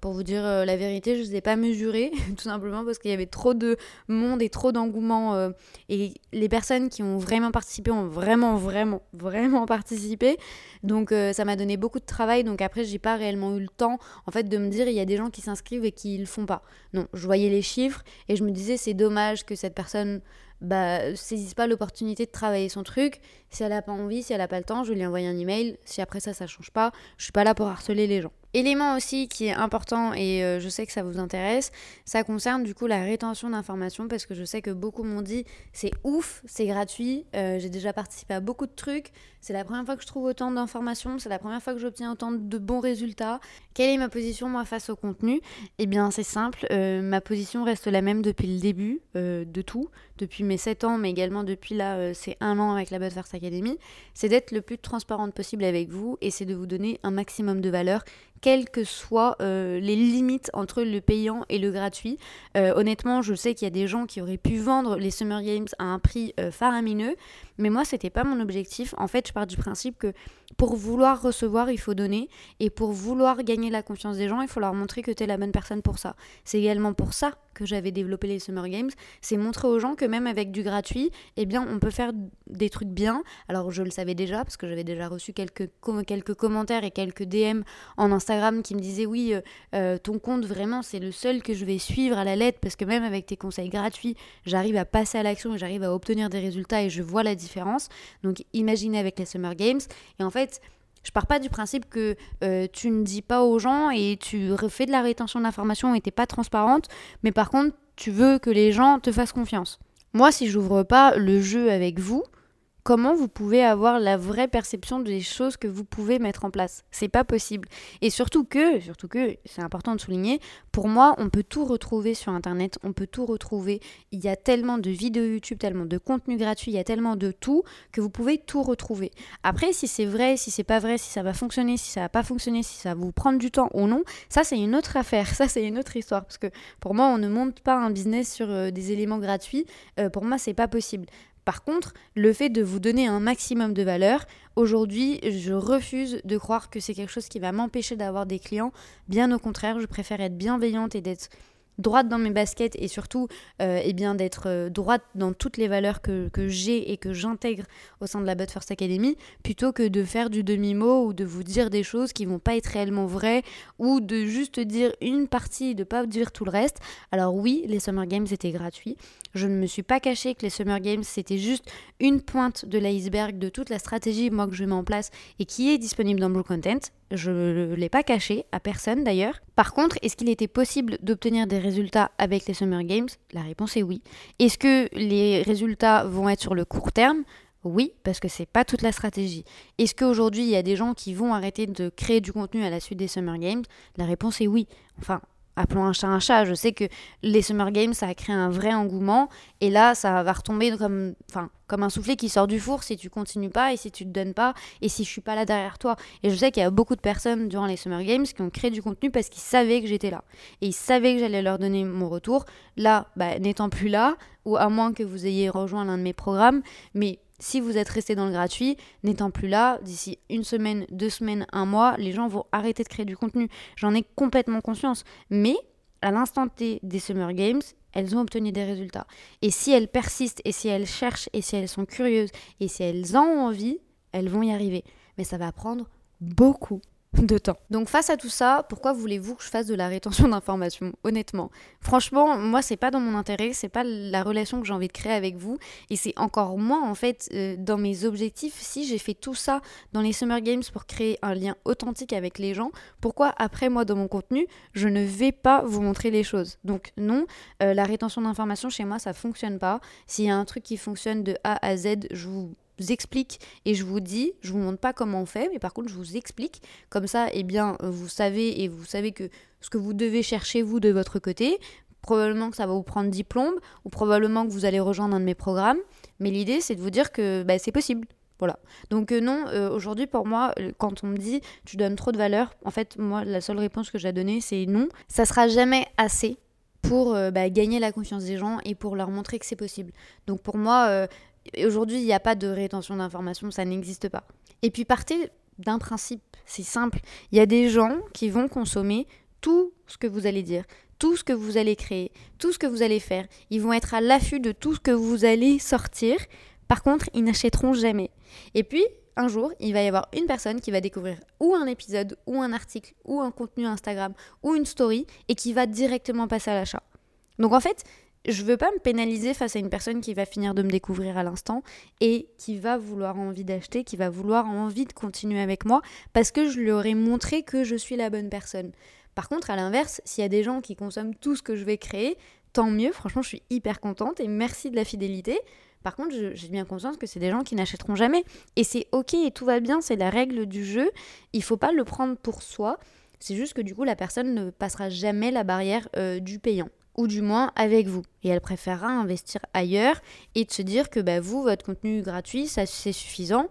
pour vous dire euh, la vérité, je ne les ai pas mesurés, tout simplement parce qu'il y avait trop de monde et trop d'engouement. Euh, et les personnes qui ont vraiment participé ont vraiment, vraiment, vraiment participé. Donc euh, ça m'a donné beaucoup de travail. Donc après, j'ai pas réellement eu le temps, en fait, de me dire il y a des gens qui s'inscrivent et qui le font pas. Non, je voyais les chiffres et je me disais c'est dommage que cette personne bah, saisisse pas l'opportunité de travailler son truc. Si elle n'a pas envie, si elle n'a pas le temps, je lui envoie un email. Si après ça, ça change pas, je suis pas là pour harceler les gens. Élément aussi qui est important et euh, je sais que ça vous intéresse, ça concerne du coup la rétention d'informations parce que je sais que beaucoup m'ont dit c'est ouf, c'est gratuit, euh, j'ai déjà participé à beaucoup de trucs, c'est la première fois que je trouve autant d'informations, c'est la première fois que j'obtiens autant de bons résultats. Quelle est ma position moi face au contenu? Eh bien c'est simple, euh, ma position reste la même depuis le début de tout, depuis mes 7 ans mais également depuis là c'est un an avec la First Academy, c'est d'être le plus transparente possible avec vous et c'est de vous donner un maximum de valeur quelles que soient euh, les limites entre le payant et le gratuit. Euh, honnêtement, je sais qu'il y a des gens qui auraient pu vendre les Summer Games à un prix euh, faramineux, mais moi, c'était pas mon objectif. En fait, je pars du principe que pour vouloir recevoir, il faut donner, et pour vouloir gagner la confiance des gens, il faut leur montrer que tu es la bonne personne pour ça. C'est également pour ça que j'avais développé les Summer Games, c'est montrer aux gens que même avec du gratuit, eh bien, on peut faire des trucs bien. Alors, je le savais déjà, parce que j'avais déjà reçu quelques, quelques commentaires et quelques DM en Instagram qui me disaient oui, euh, euh, ton compte, vraiment, c'est le seul que je vais suivre à la lettre, parce que même avec tes conseils gratuits, j'arrive à passer à l'action et j'arrive à obtenir des résultats et je vois la différence. Donc, imaginez avec les Summer Games. Et en fait, je pars pas du principe que euh, tu ne dis pas aux gens et tu refais de la rétention d'informations et t'es pas transparente, mais par contre, tu veux que les gens te fassent confiance. Moi, si j'ouvre pas le jeu avec vous, comment vous pouvez avoir la vraie perception des choses que vous pouvez mettre en place. C'est pas possible. Et surtout que, surtout que, c'est important de souligner, pour moi, on peut tout retrouver sur Internet, on peut tout retrouver. Il y a tellement de vidéos YouTube, tellement de contenu gratuit, il y a tellement de tout que vous pouvez tout retrouver. Après, si c'est vrai, si c'est pas vrai, si ça va fonctionner, si ça va pas fonctionner, si ça va vous prendre du temps ou non, ça c'est une autre affaire, ça c'est une autre histoire. Parce que pour moi, on ne monte pas un business sur euh, des éléments gratuits. Euh, pour moi, c'est pas possible. Par contre, le fait de vous donner un maximum de valeur, aujourd'hui, je refuse de croire que c'est quelque chose qui va m'empêcher d'avoir des clients. Bien au contraire, je préfère être bienveillante et d'être droite dans mes baskets et surtout euh, eh bien d'être euh, droite dans toutes les valeurs que, j'ai et que j'intègre au sein de la But First Academy plutôt que de faire du demi-mot ou de vous dire des choses qui vont pas être réellement vraies ou de juste dire une partie et de pas dire tout le reste. Alors oui, les Summer Games étaient gratuits. Je ne me suis pas caché que les Summer Games c'était juste une pointe de l'iceberg de toute la stratégie moi que je mets en place et qui est disponible dans Blue Content. Je ne l'ai pas caché à personne d'ailleurs. Par contre, est-ce qu'il était possible d'obtenir des résultats avec les Summer Games? La réponse est oui. Est-ce que les résultats vont être sur le court terme? Oui, parce que c'est pas toute la stratégie. Est-ce qu'aujourd'hui il y a des gens qui vont arrêter de créer du contenu à la suite des Summer Games? La réponse est oui. Enfin, appelons un chat un chat. Je sais que les Summer Games, ça a créé un vrai engouement. Et là, ça va retomber comme, comme un soufflet qui sort du four si tu continues pas et si tu te donnes pas et si je suis pas là derrière toi. Et je sais qu'il y a beaucoup de personnes durant les Summer Games qui ont créé du contenu parce qu'ils savaient que j'étais là. Et ils savaient que j'allais leur donner mon retour. Là, bah, n'étant plus là, ou à moins que vous ayez rejoint l'un de mes programmes, mais si vous êtes resté dans le gratuit, n'étant plus là, d'ici une semaine, deux semaines, un mois, les gens vont arrêter de créer du contenu. J'en ai complètement conscience. Mais à l'instant T des Summer Games, elles ont obtenu des résultats. Et si elles persistent, et si elles cherchent, et si elles sont curieuses, et si elles en ont envie, elles vont y arriver. Mais ça va prendre beaucoup, de temps. Donc face à tout ça, pourquoi voulez-vous que je fasse de la rétention d'informations Honnêtement, franchement, moi c'est pas dans mon intérêt, c'est pas la relation que j'ai envie de créer avec vous, et c'est encore moins en fait euh, dans mes objectifs. Si j'ai fait tout ça dans les Summer Games pour créer un lien authentique avec les gens, pourquoi après moi dans mon contenu je ne vais pas vous montrer les choses? Donc non, euh, la rétention d'informations chez moi ça fonctionne pas. S'il y a un truc qui fonctionne de A à Z, je vous explique et je vous dis, je vous montre pas comment on fait, mais par contre je vous explique. Comme ça, eh bien, vous savez et vous savez que ce que vous devez chercher vous de votre côté, probablement que ça va vous prendre 10 plombes ou probablement que vous allez rejoindre un de mes programmes. Mais l'idée, c'est de vous dire que bah, c'est possible. Voilà. Donc euh, non, euh, aujourd'hui pour moi, euh, quand on me dit tu donnes trop de valeur, en fait moi la seule réponse que j'ai à donner c'est non. Ça sera jamais assez pour bah, gagner la confiance des gens et pour leur montrer que c'est possible. Donc pour moi, Aujourd'hui, il n'y a pas de rétention d'informations, ça n'existe pas. Et puis partez d'un principe, c'est simple. Il y a des gens qui vont consommer tout ce que vous allez dire, tout ce que vous allez créer, tout ce que vous allez faire. Ils vont être à l'affût de tout ce que vous allez sortir. Par contre, ils n'achèteront jamais. Et puis, un jour, il va y avoir une personne qui va découvrir ou un épisode, ou un article, ou un contenu Instagram, ou une story, et qui va directement passer à l'achat. Donc en fait, je veux pas me pénaliser face à une personne qui va finir de me découvrir à l'instant et qui va vouloir envie d'acheter, qui va vouloir envie de continuer avec moi parce que je lui aurais montré que je suis la bonne personne. Par contre, à l'inverse, s'il y a des gens qui consomment tout ce que je vais créer, tant mieux, franchement, je suis hyper contente et merci de la fidélité. Par contre, j'ai bien conscience que c'est des gens qui n'achèteront jamais. Et c'est ok et tout va bien, c'est la règle du jeu. Il faut pas le prendre pour soi. C'est juste que du coup, la personne ne passera jamais la barrière euh, du payant ou du moins avec vous. Et elle préférera investir ailleurs et de se dire que bah, vous, votre contenu gratuit, ça c'est suffisant.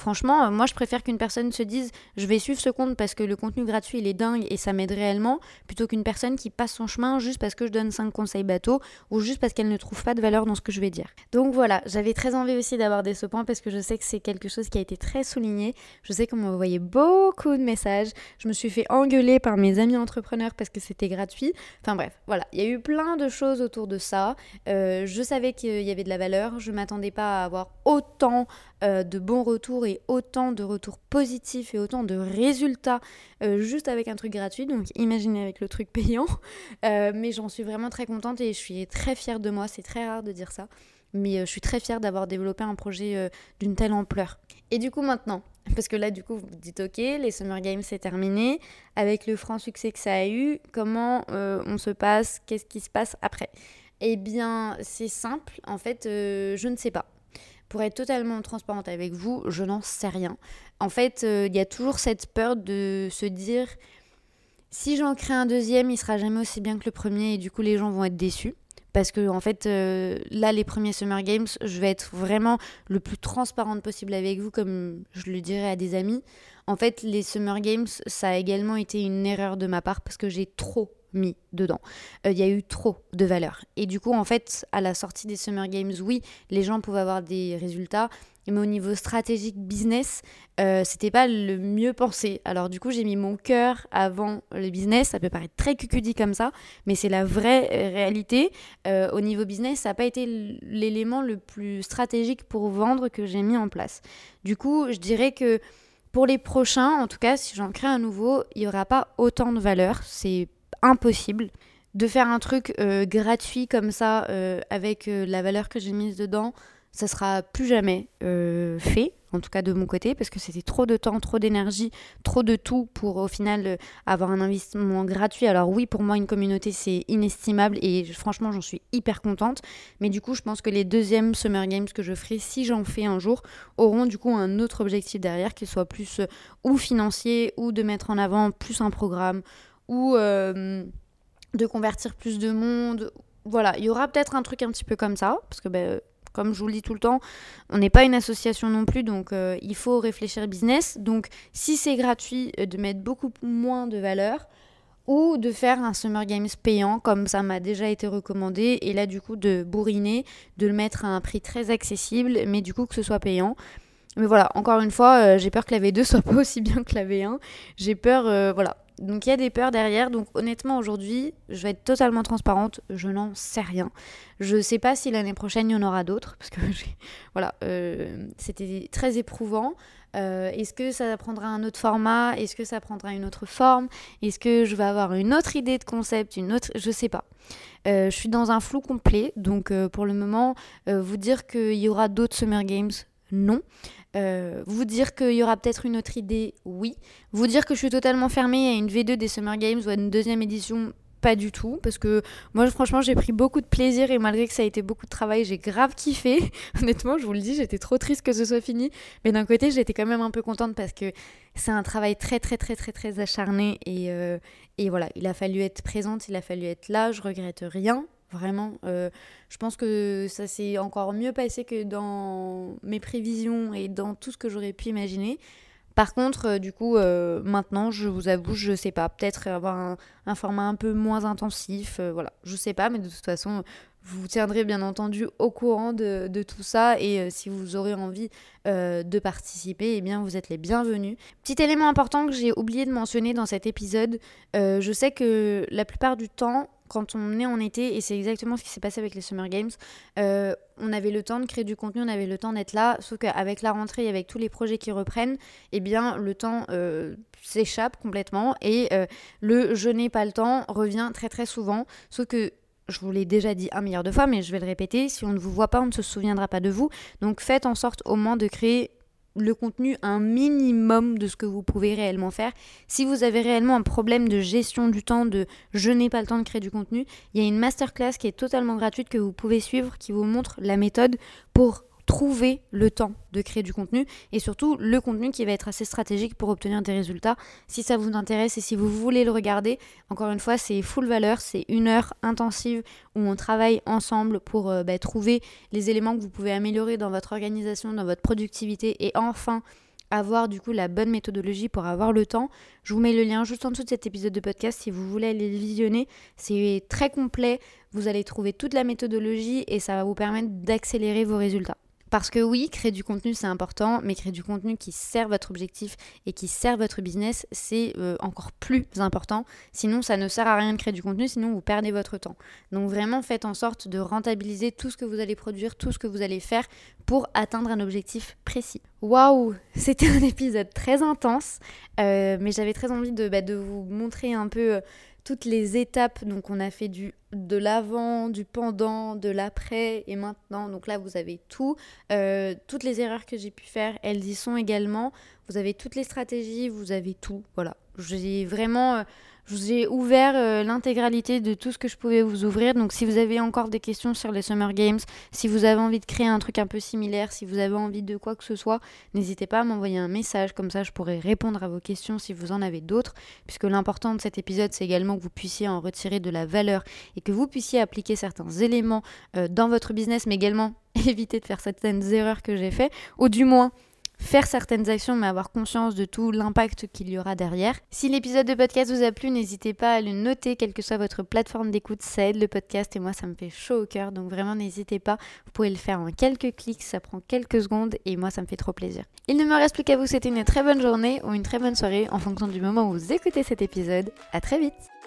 Franchement, euh, moi je préfère qu'une personne se dise je vais suivre ce compte parce que le contenu gratuit il est dingue et ça m'aide réellement, plutôt qu'une personne qui passe son chemin juste parce que je donne 5 conseils bateau ou juste parce qu'elle ne trouve pas de valeur dans ce que je vais dire. Donc voilà, j'avais très envie aussi d'aborder ce point parce que je sais que c'est quelque chose qui a été très souligné. Je sais qu'on m'a envoyé beaucoup de messages. Je me suis fait engueuler par mes amis entrepreneurs parce que c'était gratuit. Enfin bref, voilà, il y a eu plein de choses autour de ça. Euh, je savais qu'il y avait de la valeur. Je m'attendais pas à avoir autant euh, de bons retours et autant de retours positifs et autant de résultats euh, juste avec un truc gratuit. Donc imaginez avec le truc payant. Euh, mais j'en suis vraiment très contente et je suis très fière de moi. C'est très rare de dire ça. Mais je suis très fière d'avoir développé un projet d'une telle ampleur. Et du coup maintenant, parce que là du coup vous vous dites ok, les Summer Games c'est terminé. Avec le franc succès que ça a eu, comment on se passe? Qu'est-ce qui se passe après? Eh bien c'est simple. En fait, je ne sais pas. Pour être totalement transparente avec vous, je n'en sais rien. En fait, euh, il y a toujours cette peur de se dire si j'en crée un deuxième, il sera jamais aussi bien que le premier et du coup les gens vont être déçus. Parce que en fait, euh, là, les premiers Summer Games, je vais être vraiment le plus transparente possible avec vous, comme je le dirais à des amis. En fait, les Summer Games, ça a également été une erreur de ma part parce que j'ai trop mis dedans. Euh, il y a eu trop de valeur. Et du coup, en fait, à la sortie des Summer Games, oui, les gens pouvaient avoir des résultats, mais au niveau stratégique business, euh, c'était pas le mieux pensé. Alors du coup, j'ai mis mon cœur avant le business. Ça peut paraître très cucudi comme ça, mais c'est la vraie euh, réalité. Euh, au niveau business, ça n'a pas été l'élément le plus stratégique pour vendre que j'ai mis en place. Du coup, je dirais que pour les prochains, en tout cas, si j'en crée un nouveau, il n'y aura pas autant de valeur. C'est impossible de faire un truc gratuit comme ça avec la valeur que j'ai mise dedans ça sera plus jamais euh, fait, en tout cas de mon côté, parce que c'était trop de temps, trop d'énergie, trop de tout pour au final euh, avoir un investissement gratuit. Alors oui, pour moi, une communauté, c'est inestimable et franchement, j'en suis hyper contente. Mais du coup, je pense que les deuxièmes Summer Games que je ferai, si j'en fais un jour, auront du coup un autre objectif derrière, qu'il soit plus euh, ou financier, ou de mettre en avant plus un programme, ou de convertir plus de monde. Voilà, il y aura peut-être un truc un petit peu comme ça, parce que ben, comme je vous le dis tout le temps, on n'est pas une association non plus, donc euh, il faut réfléchir business. Donc si c'est gratuit, euh, de mettre beaucoup moins de valeur ou de faire un Summer Games payant, comme ça m'a déjà été recommandé, et là du coup de bourriner, de le mettre à un prix très accessible, mais du coup que ce soit payant. Mais voilà, encore une fois, euh, j'ai peur que la V2 soit pas aussi bien que la V1. J'ai peur, voilà, donc il y a des peurs derrière. Donc honnêtement aujourd'hui, je vais être totalement transparente, je n'en sais rien. Je ne sais pas si l'année prochaine il y en aura d'autres parce que voilà, euh, c'était très éprouvant. Euh, est-ce que ça prendra un autre format? Est-ce que ça prendra une autre forme? Est-ce que je vais avoir une autre idée de concept Une autre? Je sais pas. Euh, je suis dans un flou complet, donc pour le moment, vous dire qu'il y aura d'autres Summer Games, non. Euh, vous dire qu'il y aura peut-être une autre idée, oui. Vous dire que je suis totalement fermée à une V2 des Summer Games ou à une deuxième édition, pas du tout. Parce que moi, franchement, j'ai pris beaucoup de plaisir et malgré que ça a été beaucoup de travail, j'ai grave kiffé. Honnêtement, je vous le dis, j'étais trop triste que ce soit fini. Mais d'un côté, j'étais quand même un peu contente parce que c'est un travail très, très, très, très, très acharné. Et, euh, et voilà, il a fallu être présente, il a fallu être là. Je regrette rien. Vraiment, euh, je pense que ça s'est encore mieux passé que dans mes prévisions et dans tout ce que j'aurais pu imaginer. Par contre, euh, du coup, euh, maintenant, je vous avoue, je sais pas, peut-être avoir un, format un peu moins intensif, voilà, je sais pas, mais de toute façon, vous tiendrez bien entendu au courant de, tout ça et si vous aurez envie de participer, eh bien vous êtes les bienvenus. Petit élément important que j'ai oublié de mentionner dans cet épisode, je sais que la plupart du temps, quand on est en été, et c'est exactement ce qui s'est passé avec les Summer Games, euh, on avait le temps de créer du contenu, on avait le temps d'être là, sauf qu'avec la rentrée et avec tous les projets qui reprennent, eh bien le temps euh, s'échappe complètement et euh, le je n'ai pas le temps revient très très souvent, sauf que je vous l'ai déjà dit un milliard de fois, mais je vais le répéter, si on ne vous voit pas, on ne se souviendra pas de vous. Donc faites en sorte au moins de créer le contenu un minimum de ce que vous pouvez réellement faire. Si vous avez réellement un problème de gestion du temps, de je n'ai pas le temps de créer du contenu, il y a une masterclass qui est totalement gratuite que vous pouvez suivre qui vous montre la méthode pour trouver le temps de créer du contenu et surtout le contenu qui va être assez stratégique pour obtenir des résultats. Si ça vous intéresse et si vous voulez le regarder, encore une fois, c'est full valeur, c'est une heure intensive où on travaille ensemble pour euh, bah, trouver les éléments que vous pouvez améliorer dans votre organisation, dans votre productivité et enfin avoir du coup la bonne méthodologie pour avoir le temps. Je vous mets le lien juste en dessous de cet épisode de podcast si vous voulez aller le visionner. C'est très complet, vous allez trouver toute la méthodologie et ça va vous permettre d'accélérer vos résultats. Parce que oui, créer du contenu c'est important, mais créer du contenu qui sert votre objectif et qui sert votre business, c'est euh, encore plus important. Sinon, ça ne sert à rien de créer du contenu, sinon vous perdez votre temps. Donc vraiment, faites en sorte de rentabiliser tout ce que vous allez produire, tout ce que vous allez faire pour atteindre un objectif précis. Waouh, c'était un épisode très intense, euh, mais j'avais très envie de, bah, vous montrer un peu euh, toutes les étapes. Donc on a fait du de l'avant, du pendant, de l'après et maintenant. Donc là vous avez tout. Euh, toutes les erreurs que j'ai pu faire, elles y sont également. Vous avez toutes les stratégies, vous avez tout. Voilà. J'ai vraiment euh, je vous ai ouvert euh, l'intégralité de tout ce que je pouvais vous ouvrir. Donc si vous avez encore des questions sur les Summer Games, si vous avez envie de créer un truc un peu similaire, si vous avez envie de quoi que ce soit, n'hésitez pas à m'envoyer un message. Comme ça, je pourrai répondre à vos questions si vous en avez d'autres. Puisque l'important de cet épisode, c'est également que vous puissiez en retirer de la valeur et que vous puissiez appliquer certains éléments euh, dans votre business, mais également éviter de faire certaines erreurs que j'ai faites. Ou du moins faire certaines actions mais avoir conscience de tout l'impact qu'il y aura derrière. Si l'épisode de podcast vous a plu, n'hésitez pas à le noter, quelle que soit votre plateforme d'écoute, ça aide le podcast et moi ça me fait chaud au cœur, donc vraiment n'hésitez pas, vous pouvez le faire en quelques clics, ça prend quelques secondes et moi ça me fait trop plaisir. Il ne me reste plus qu'à vous souhaiter une très bonne journée ou une très bonne soirée en fonction du moment où vous écoutez cet épisode. À très vite